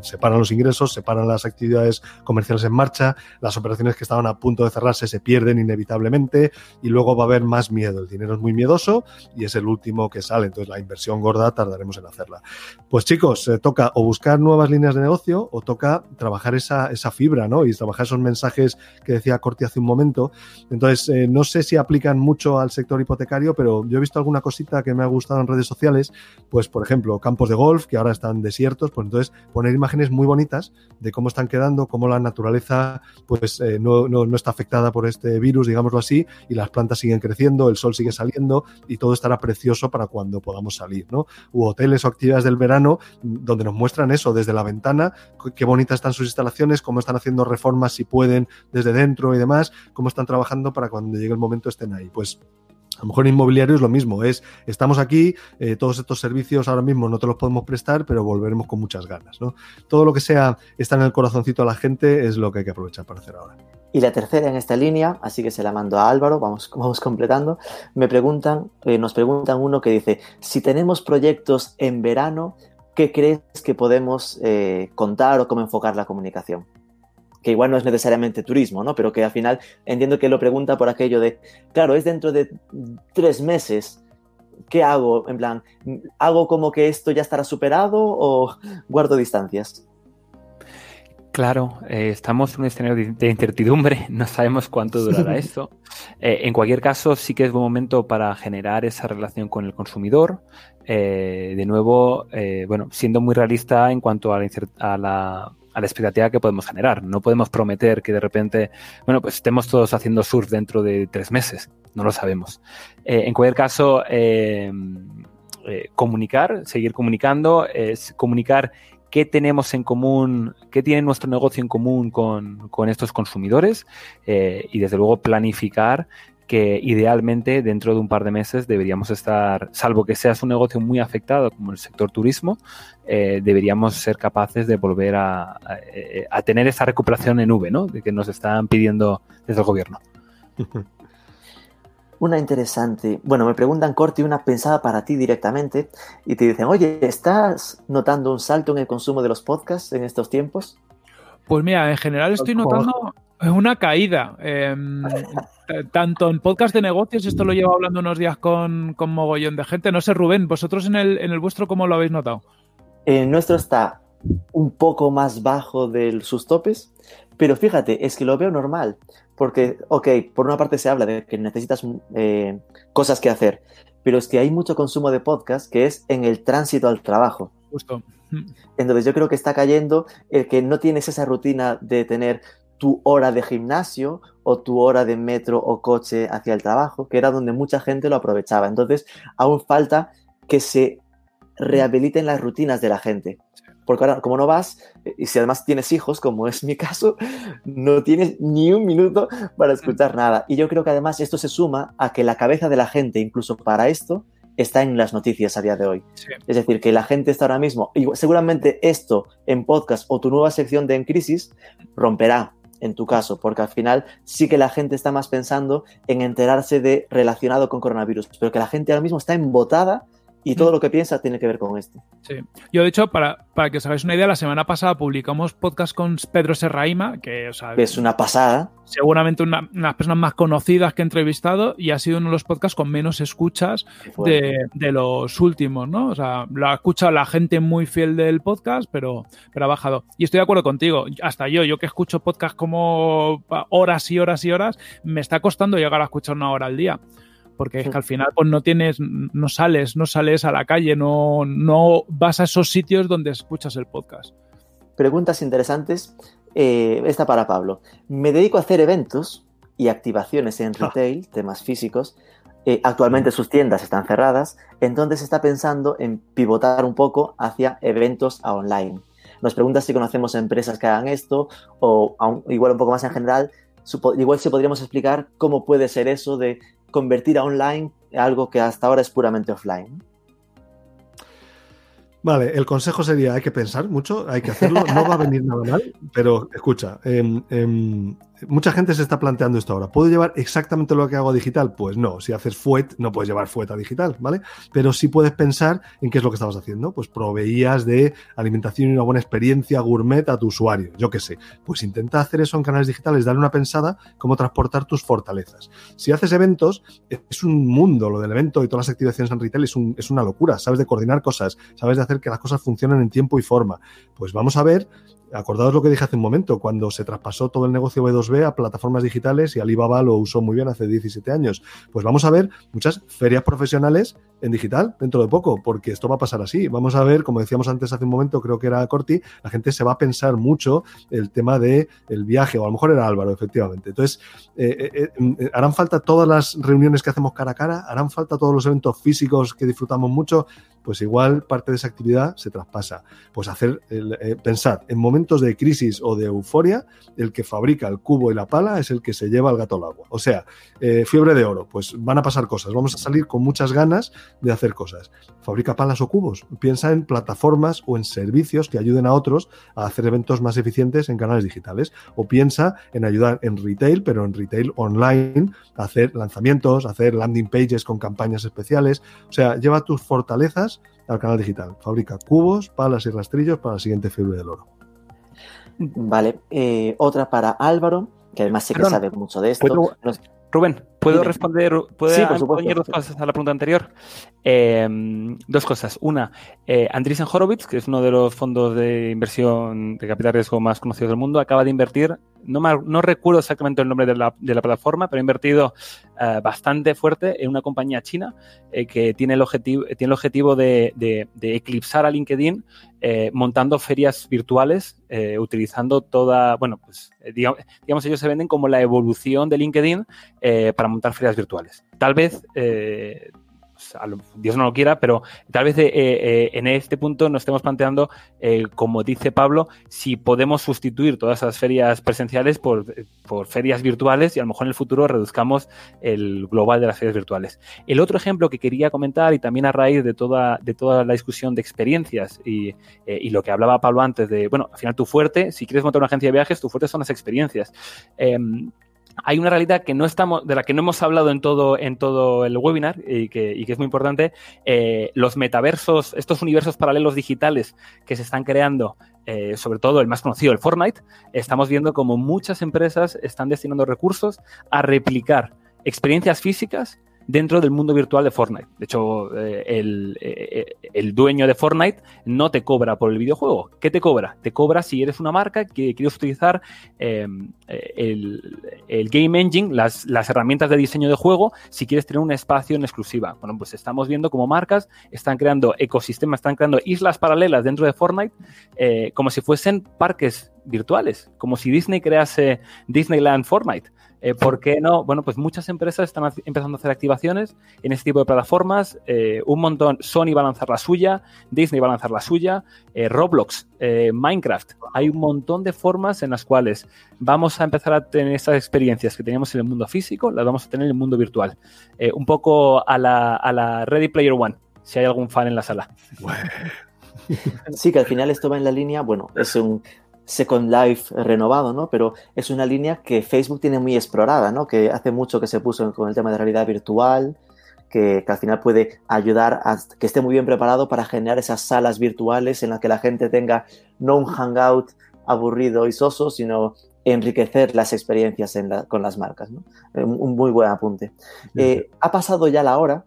se paran los ingresos, se paran las actividades comerciales en marcha, las operaciones que estaban a punto de cerrarse se pierden inevitablemente y luego va a haber más miedo. El dinero es muy miedoso y es el último que sale, entonces la inversión gorda tardaremos en hacerla. Pues chicos, toca o buscar nuevas líneas de negocio o toca trabajar esa, esa fibra, ¿no? Y trabajar esos mensajes que decía Corti hace un momento. Entonces, eh, no sé si aplican mucho al sector hipotecario, pero yo he visto alguna cosita que me ha gustado en redes sociales, pues por ejemplo, campos de golf que ahora están desiertos, pues entonces poner imágenes muy bonitas de cómo están quedando, cómo la naturaleza pues eh, no, no, está afectada por este virus, digámoslo así, y las plantas siguen creciendo, el sol sigue saliendo y todo estará precioso para cuando podamos salir, ¿no? U hoteles o actividades del verano donde nos muestran eso desde la ventana, qué bonitas están sus instalaciones, cómo están haciendo reformas si pueden desde dentro y demás, cómo están trabajando para cuando llegue el momento estén ahí. Pues a lo mejor inmobiliario es lo mismo, es estamos aquí, eh, todos estos servicios ahora mismo no te los podemos prestar, pero volveremos con muchas ganas. ¿no? Todo lo que sea está en el corazoncito a la gente es lo que hay que aprovechar para hacer ahora. Y la tercera en esta línea, así que se la mando a Álvaro, vamos, vamos completando. Me preguntan, eh, nos preguntan uno que dice: si tenemos proyectos en verano, ¿qué crees que podemos eh, contar o cómo enfocar la comunicación? Que igual no es necesariamente turismo, ¿no? Pero que al final entiendo que lo pregunta por aquello de, claro, es dentro de tres meses, ¿qué hago? En plan, ¿hago como que esto ya estará superado o guardo distancias? Claro, eh, estamos en un escenario de incertidumbre, no sabemos cuánto durará esto. Eh, en cualquier caso, sí que es buen momento para generar esa relación con el consumidor. Eh, de nuevo, bueno, siendo muy realista en cuanto a la, expectativa que podemos generar. No podemos prometer que de repente, bueno, pues estemos todos haciendo surf dentro de tres meses. No lo sabemos. en cualquier caso, comunicar, seguir comunicando, es comunicar qué tenemos en común, qué tiene nuestro negocio en común con, estos consumidores eh, y desde luego planificar que idealmente dentro de un par de meses deberíamos estar, salvo que seas un negocio muy afectado como el sector turismo, eh, deberíamos ser capaces de volver a, a, tener esa recuperación en nube, ¿no? De que nos están pidiendo desde el gobierno. Una interesante. Bueno, me preguntan, Corti, una pensada para ti directamente y te dicen, oye, ¿estás notando un salto en el consumo de los podcasts en estos tiempos? Pues mira, en general estoy notando una caída. Em, tanto en podcast de negocios, esto lo llevo hablando unos días con, con mogollón de gente. No sé, Rubén, ¿vosotros en el, en el vuestro cómo lo habéis notado? El nuestro está un poco más bajo de sus topes, pero fíjate, es que lo veo normal. Porque, ok, por una parte se habla de que necesitas eh, cosas que hacer, pero es que hay mucho consumo de podcast que es en el tránsito al trabajo. Justo. Entonces yo creo que está cayendo el que no tienes esa rutina de tener tu hora de gimnasio o tu hora de metro o coche hacia el trabajo, que era donde mucha gente lo aprovechaba. Entonces aún falta que se rehabiliten las rutinas de la gente porque ahora como no vas, y si además tienes hijos, como es mi caso, no tienes ni un minuto para escuchar nada. Y yo creo que además esto se suma a que la cabeza de la gente, incluso para esto, está en las noticias a día de hoy. Es decir, que la gente está ahora mismo, y seguramente esto en podcast o tu nueva sección de En Crisis romperá en tu caso, porque al final sí que la gente está más pensando en enterarse de relacionado con coronavirus, pero que la gente ahora mismo está embotada y todo lo que piensa tiene que ver con esto. Sí. Yo, de hecho, para, para que os hagáis una idea, la semana pasada publicamos podcast con Pedro Serraima, que es una pasada. Seguramente una, de las personas más conocidas que he entrevistado y ha sido uno de los podcasts con menos escuchas de, de, los últimos, ¿no? O sea, lo ha escuchado la gente muy fiel del podcast, pero, pero ha bajado. Y estoy de acuerdo contigo. Hasta yo, yo que escucho podcast como horas y horas y horas, me está costando llegar a escuchar una hora al día porque es que al final pues no tienes, no sales, no sales a la calle, no, no vas a esos sitios donde escuchas el podcast. Preguntas interesantes. Eh, esta para Pablo. Me dedico a hacer eventos y activaciones en ah. retail, temas físicos. Eh, actualmente sus tiendas están cerradas, entonces está pensando en pivotar un poco hacia eventos a online. Nos pregunta si conocemos empresas que hagan esto o igual un poco más en general, igual si podríamos explicar cómo puede ser eso de convertir a online algo que hasta ahora es puramente offline. Vale, el consejo sería, hay que pensar mucho, hay que hacerlo, no va a venir nada mal, pero escucha, em, mucha gente se está planteando esto ahora. ¿Puedo llevar exactamente lo que hago digital? Pues no. Si haces FUET, no puedes llevar FUET a digital, ¿vale? Pero sí puedes pensar en qué es lo que estabas haciendo. Pues proveías de alimentación y una buena experiencia gourmet a tu usuario. Yo qué sé. Pues intenta hacer eso en canales digitales, darle una pensada cómo transportar tus fortalezas. Si haces eventos, es un mundo lo del evento y todas las activaciones en retail es una locura. Sabes de coordinar cosas, sabes de hacer que las cosas funcionen en tiempo y forma. Pues vamos a ver acordaos lo que dije hace un momento, cuando se traspasó todo el negocio B2B a plataformas digitales y Alibaba lo usó muy bien hace 17 años. Pues vamos a ver muchas ferias profesionales en digital dentro de poco, porque esto va a pasar así. Vamos a ver, como decíamos antes hace un momento, creo que era Corti, la gente se va a pensar mucho el tema de el viaje, o a lo mejor era Álvaro, efectivamente. Entonces, eh, eh, eh, harán falta todas las reuniones que hacemos cara a cara, harán falta todos los eventos físicos que disfrutamos mucho, pues igual parte de esa actividad se traspasa. Pues hacer, pensar, en momentos de crisis o de euforia, el que fabrica el cubo y la pala es el que se lleva el gato al agua. O sea, fiebre de oro, pues van a pasar cosas, vamos a salir con muchas ganas de hacer cosas. Fabrica palas o cubos. Piensa en plataformas o en servicios que ayuden a otros a hacer eventos más eficientes en canales digitales. O piensa en ayudar en retail, pero en retail online, a hacer lanzamientos, a hacer landing pages con campañas especiales. O sea, lleva tus fortalezas al canal digital. Fabrica cubos, palas y rastrillos para la siguiente fiebre del oro. Vale, eh, otra para Álvaro, que además sé que sabe mucho de esto. Rubén, ¿puedo responder ¿puedo sí, dos cosas a la pregunta anterior? Em, dos cosas. Una, eh, Andreessen Horowitz, que es uno de los fondos de inversión de capital riesgo más conocidos del mundo, acaba de invertir, no, no recuerdo exactamente el nombre de la, de la plataforma, pero ha invertido eh, bastante fuerte en una compañía china eh, que tiene el objetivo, tiene el objetivo de, de, de eclipsar a LinkedIn eh, montando ferias virtuales, eh, utilizando toda, bueno, pues digamos, digamos, ellos se venden como la evolución de LinkedIn para montar ferias virtuales. Tal vez Dios no lo quiera, pero tal vez eh, eh, en este punto nos estemos planteando, eh, como dice Pablo, si podemos sustituir todas esas ferias presenciales por, ferias virtuales y a lo mejor en el futuro reduzcamos el global de las ferias virtuales. El otro ejemplo que quería comentar y también a raíz de toda, la discusión de experiencias y, y lo que hablaba Pablo antes de, bueno, al final tu fuerte, si quieres montar una agencia de viajes, tu fuerte son las experiencias. Hay una realidad que no estamos, de la que no hemos hablado en todo, en todo el webinar y que, es muy importante. Eh, los metaversos, estos universos paralelos digitales que se están creando, eh, sobre todo el más conocido, el Fortnite, estamos viendo como muchas empresas están destinando recursos a replicar experiencias físicas dentro del mundo virtual de Fortnite. De hecho, eh, eh, el, dueño de Fortnite no te cobra por el videojuego. ¿Qué te cobra? Te cobra si eres una marca que quieres utilizar em, el, Game Engine, las, herramientas de diseño de juego, si quieres tener un espacio en exclusiva. Bueno, pues estamos viendo como marcas están creando ecosistemas, están creando islas paralelas dentro de Fortnite, eh, como si fuesen parques virtuales, como si Disney crease Disneyland Fortnite. Eh, ¿Por qué no? Bueno, pues muchas empresas están empezando a hacer activaciones en este tipo de plataformas. Eh, un montón, Sony va a lanzar la suya, Disney va a lanzar la suya, eh, Roblox, Minecraft. Hay un montón de formas en las cuales vamos a empezar a tener estas experiencias que teníamos en el mundo físico, las vamos a tener en el mundo virtual. un poco a la, a la Ready Player One, si hay algún fan en la sala. Sí, que al final esto va en la línea, bueno, es un Second Life renovado, ¿no? Pero es una línea que Facebook tiene muy explorada, ¿no? Que hace mucho que se puso con el tema de realidad virtual, que, al final puede ayudar a que esté muy bien preparado para generar esas salas virtuales en las que la gente tenga no un hangout aburrido y soso, sino enriquecer las experiencias con las marcas. ¿no? Un, muy buen apunte. Eh, ha pasado ya la hora,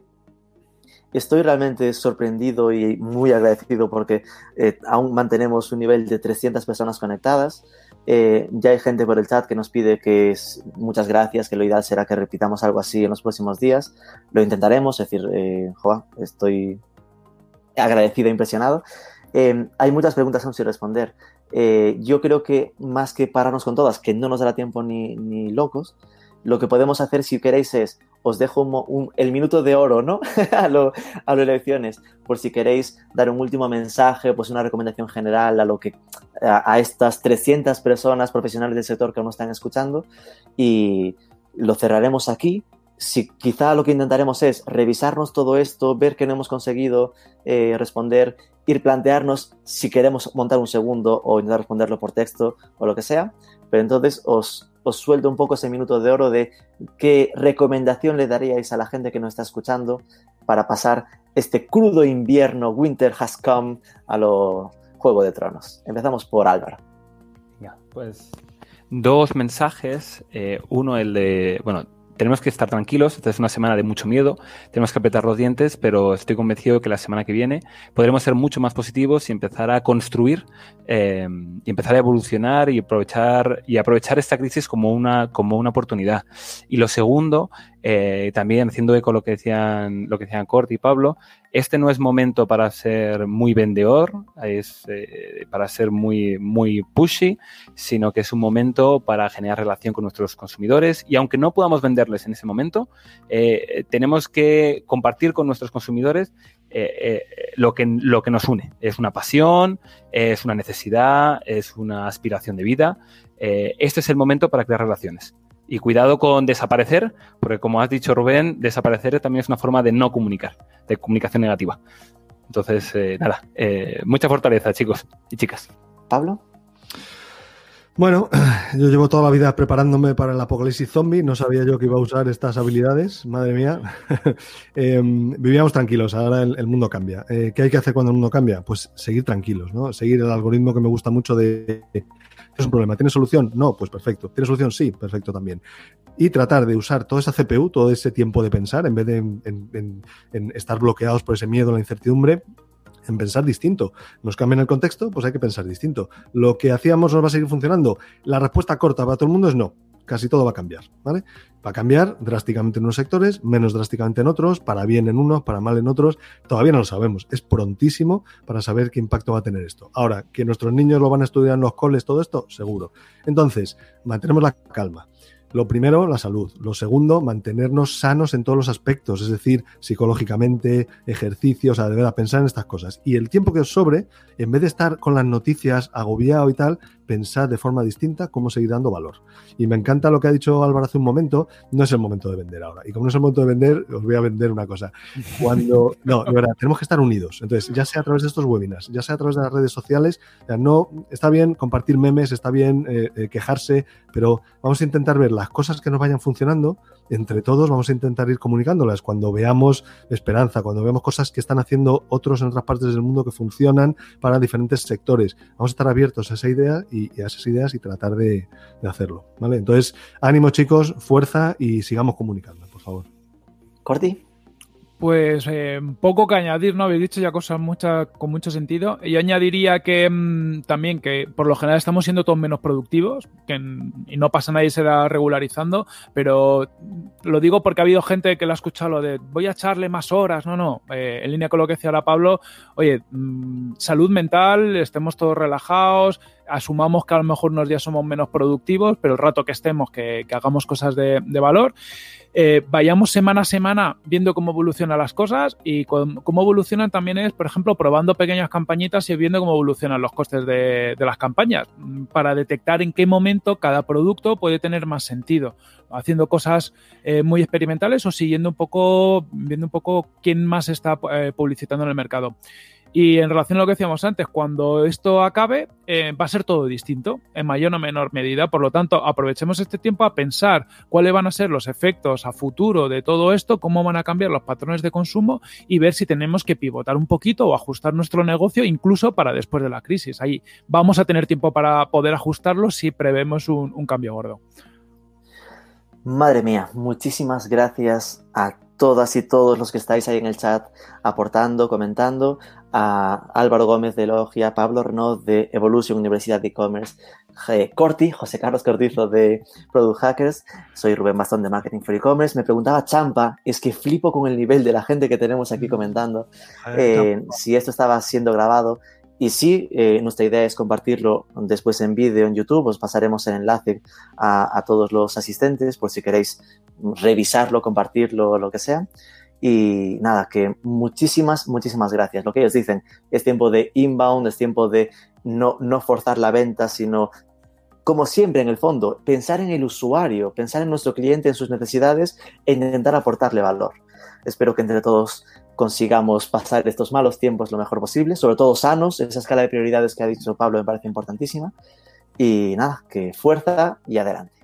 Estoy realmente sorprendido y muy agradecido porque eh, aún mantenemos un nivel de 300 personas conectadas. Eh, ya hay gente por el chat que nos pide que es, muchas gracias, que lo ideal será que repitamos algo así en los próximos días. Lo intentaremos, es decir, eh, estoy agradecido e impresionado. Eh, hay muchas preguntas aún sin responder. yo creo que más que pararnos con todas, que no nos dará tiempo ni, ni locos, lo que podemos hacer si queréis es os dejo el minuto de oro, ¿no? a, lo, a las elecciones, por si queréis dar un último mensaje, pues una recomendación general a lo que a, estas 300 personas profesionales del sector que aún están escuchando y lo cerraremos aquí. Si quizá lo que intentaremos es revisarnos todo esto, ver que no hemos conseguido eh, responder, ir plantearnos si queremos montar un segundo o intentar responderlo por texto o lo que sea, pero entonces os os suelto un poco ese minuto de oro de qué recomendación le daríais a la gente que nos está escuchando para pasar este crudo invierno, Winter has come, a lo Juego de Tronos. Empezamos por Álvaro. Ya, pues dos mensajes. Eh, uno, el de, bueno, tenemos que estar tranquilos, esta es una semana de mucho miedo, tenemos que apretar los dientes, pero estoy convencido de que la semana que viene podremos ser mucho más positivos y empezar a construir eh, y empezar a evolucionar y aprovechar, y aprovechar esta crisis como una, como una oportunidad. Y lo segundo, eh, también haciendo eco lo que decían, lo que decían Cort y Pablo, este no es momento para ser muy vendedor, es eh, para ser muy, muy pushy, sino que es un momento para generar relación con nuestros consumidores y aunque no podamos venderles en ese momento, eh, tenemos que compartir con nuestros consumidores lo, que, lo que nos une. Es una pasión, es una necesidad, es una aspiración de vida. este es el momento para crear relaciones. Y cuidado con desaparecer, porque como has dicho Rubén, desaparecer también es una forma de no comunicar, de comunicación negativa. Entonces, eh, nada, eh, mucha fortaleza, chicos y chicas. Pablo. Bueno, yo llevo toda la vida preparándome para el apocalipsis zombie, no sabía yo que iba a usar estas habilidades, madre mía. Em, vivíamos tranquilos, ahora el, mundo cambia. Eh, ¿Qué hay que hacer cuando el mundo cambia? Pues seguir tranquilos, ¿no? Seguir el algoritmo que me gusta mucho de es un problema. ¿Tiene solución? No, pues perfecto. ¿Tiene solución? Sí, perfecto también. Y tratar de usar toda esa CPU, todo ese tiempo de pensar, en vez de en, estar bloqueados por ese miedo, la incertidumbre, en pensar distinto. Nos cambian el contexto, pues hay que pensar distinto. Lo que hacíamos nos va a seguir funcionando. La respuesta corta para todo el mundo es no casi todo va a cambiar, ¿vale? Va a cambiar drásticamente en unos sectores, menos drásticamente en otros, para bien en unos, para mal en otros, todavía no lo sabemos. Es prontísimo para saber qué impacto va a tener esto. Ahora, que nuestros niños lo van a estudiar en los coles, todo esto, seguro. Entonces, mantenemos la calma. Lo primero, la salud. Lo segundo, mantenernos sanos en todos los aspectos, es decir, psicológicamente, ejercicios, o sea, de pensar en estas cosas. Y el tiempo que os sobre, en vez de estar con las noticias agobiado y tal, pensar de forma distinta cómo seguir dando valor. Y me encanta lo que ha dicho Álvaro hace un momento, no es el momento de vender ahora. Y como no es el momento de vender, os voy a vender una cosa. Cuando, no, de verdad, tenemos que estar unidos. Entonces, ya sea a través de estos webinars, ya sea a través de las redes sociales, no, está bien compartir memes, está bien eh, eh, quejarse, pero vamos a intentar ver las cosas que nos vayan funcionando entre todos vamos a intentar ir comunicándolas. Cuando veamos esperanza, cuando veamos cosas que están haciendo otros en otras partes del mundo que funcionan para diferentes sectores, vamos a estar abiertos a esa idea y, a esas ideas y tratar de, hacerlo. ¿vale? Entonces, ánimo chicos, fuerza y sigamos comunicando, por favor. Corti. Pues eh, poco que añadir, ¿no? Habéis dicho ya cosas muchas con mucho sentido. Yo añadiría que mm, también que por lo general estamos siendo todos menos productivos que, y no pasa nada y se da regularizando, pero lo digo porque ha habido gente que lo ha escuchado de voy a echarle más horas. No, no. Eh, en línea con lo que decía ahora Pablo, oye, mm, salud mental, estemos todos relajados, asumamos que a lo mejor unos días somos menos productivos, pero el rato que estemos, que, hagamos cosas de, valor. Eh, vayamos semana a semana viendo cómo evolucionan las cosas y cómo evolucionan también es, por ejemplo, probando pequeñas campañitas y viendo cómo evolucionan los costes de, las campañas mm, para detectar en qué momento cada producto puede tener más sentido haciendo cosas eh, muy experimentales o siguiendo un poco, viendo un poco quién más está eh, publicitando en el mercado. Y en relación a lo que decíamos antes, cuando esto acabe, eh, va a ser todo distinto, en mayor o menor medida. Por lo tanto, aprovechemos este tiempo a pensar cuáles van a ser los efectos a futuro de todo esto, cómo van a cambiar los patrones de consumo y ver si tenemos que pivotar un poquito o ajustar nuestro negocio incluso para después de la crisis. Ahí vamos a tener tiempo para poder ajustarlo si prevemos un cambio gordo. Madre mía, muchísimas gracias a todas y todos los que estáis ahí en el chat aportando, comentando, a Álvaro Gómez de Logia, Pablo Renaud de Evolution Universidad de E-Commerce, Corti, José Carlos Cortizo de Product Hackers, soy Rubén Bastón de Marketing for E-Commerce. Me preguntaba Champa, es que flipo con el nivel de la gente que tenemos aquí comentando, eh, si esto estaba siendo grabado. Y sí, eh, nuestra idea es compartirlo después en vídeo en YouTube. Os pasaremos el enlace a, a, todos los asistentes por si queréis revisarlo, compartirlo, lo que sea. Y nada, que muchísimas, muchísimas gracias. Lo que ellos dicen, es tiempo de inbound, es tiempo de no, no forzar la venta, sino, como siempre en el fondo, pensar en el usuario, pensar en nuestro cliente, en sus necesidades e intentar aportarle valor. Espero que entre todos consigamos pasar estos malos tiempos lo mejor posible, sobre todo sanos. Esa escala de prioridades que ha dicho Pablo me parece importantísima. Y nada, que fuerza y adelante.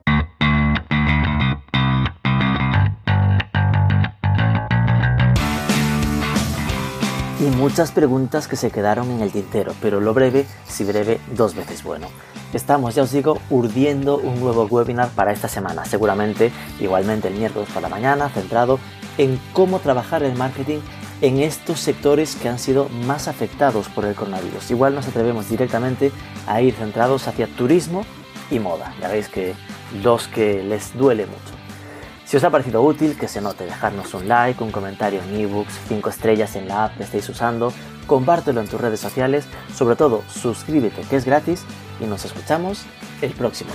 Y muchas preguntas que se quedaron en el tintero, pero lo breve, si breve, dos veces bueno. Estamos, ya os digo, urdiendo un nuevo webinar para esta semana, seguramente igualmente el miércoles por la mañana, centrado en cómo trabajar el marketing en estos sectores que han sido más afectados por el coronavirus. Igual nos atrevemos directamente a ir centrados hacia turismo y moda. Ya veis que los que les duele mucho. Si os ha parecido útil, que se note, dejarnos un like, un comentario en ebooks, 5 estrellas en la app que estéis usando, compártelo en tus redes sociales, sobre todo suscríbete que es gratis y nos escuchamos el próximo.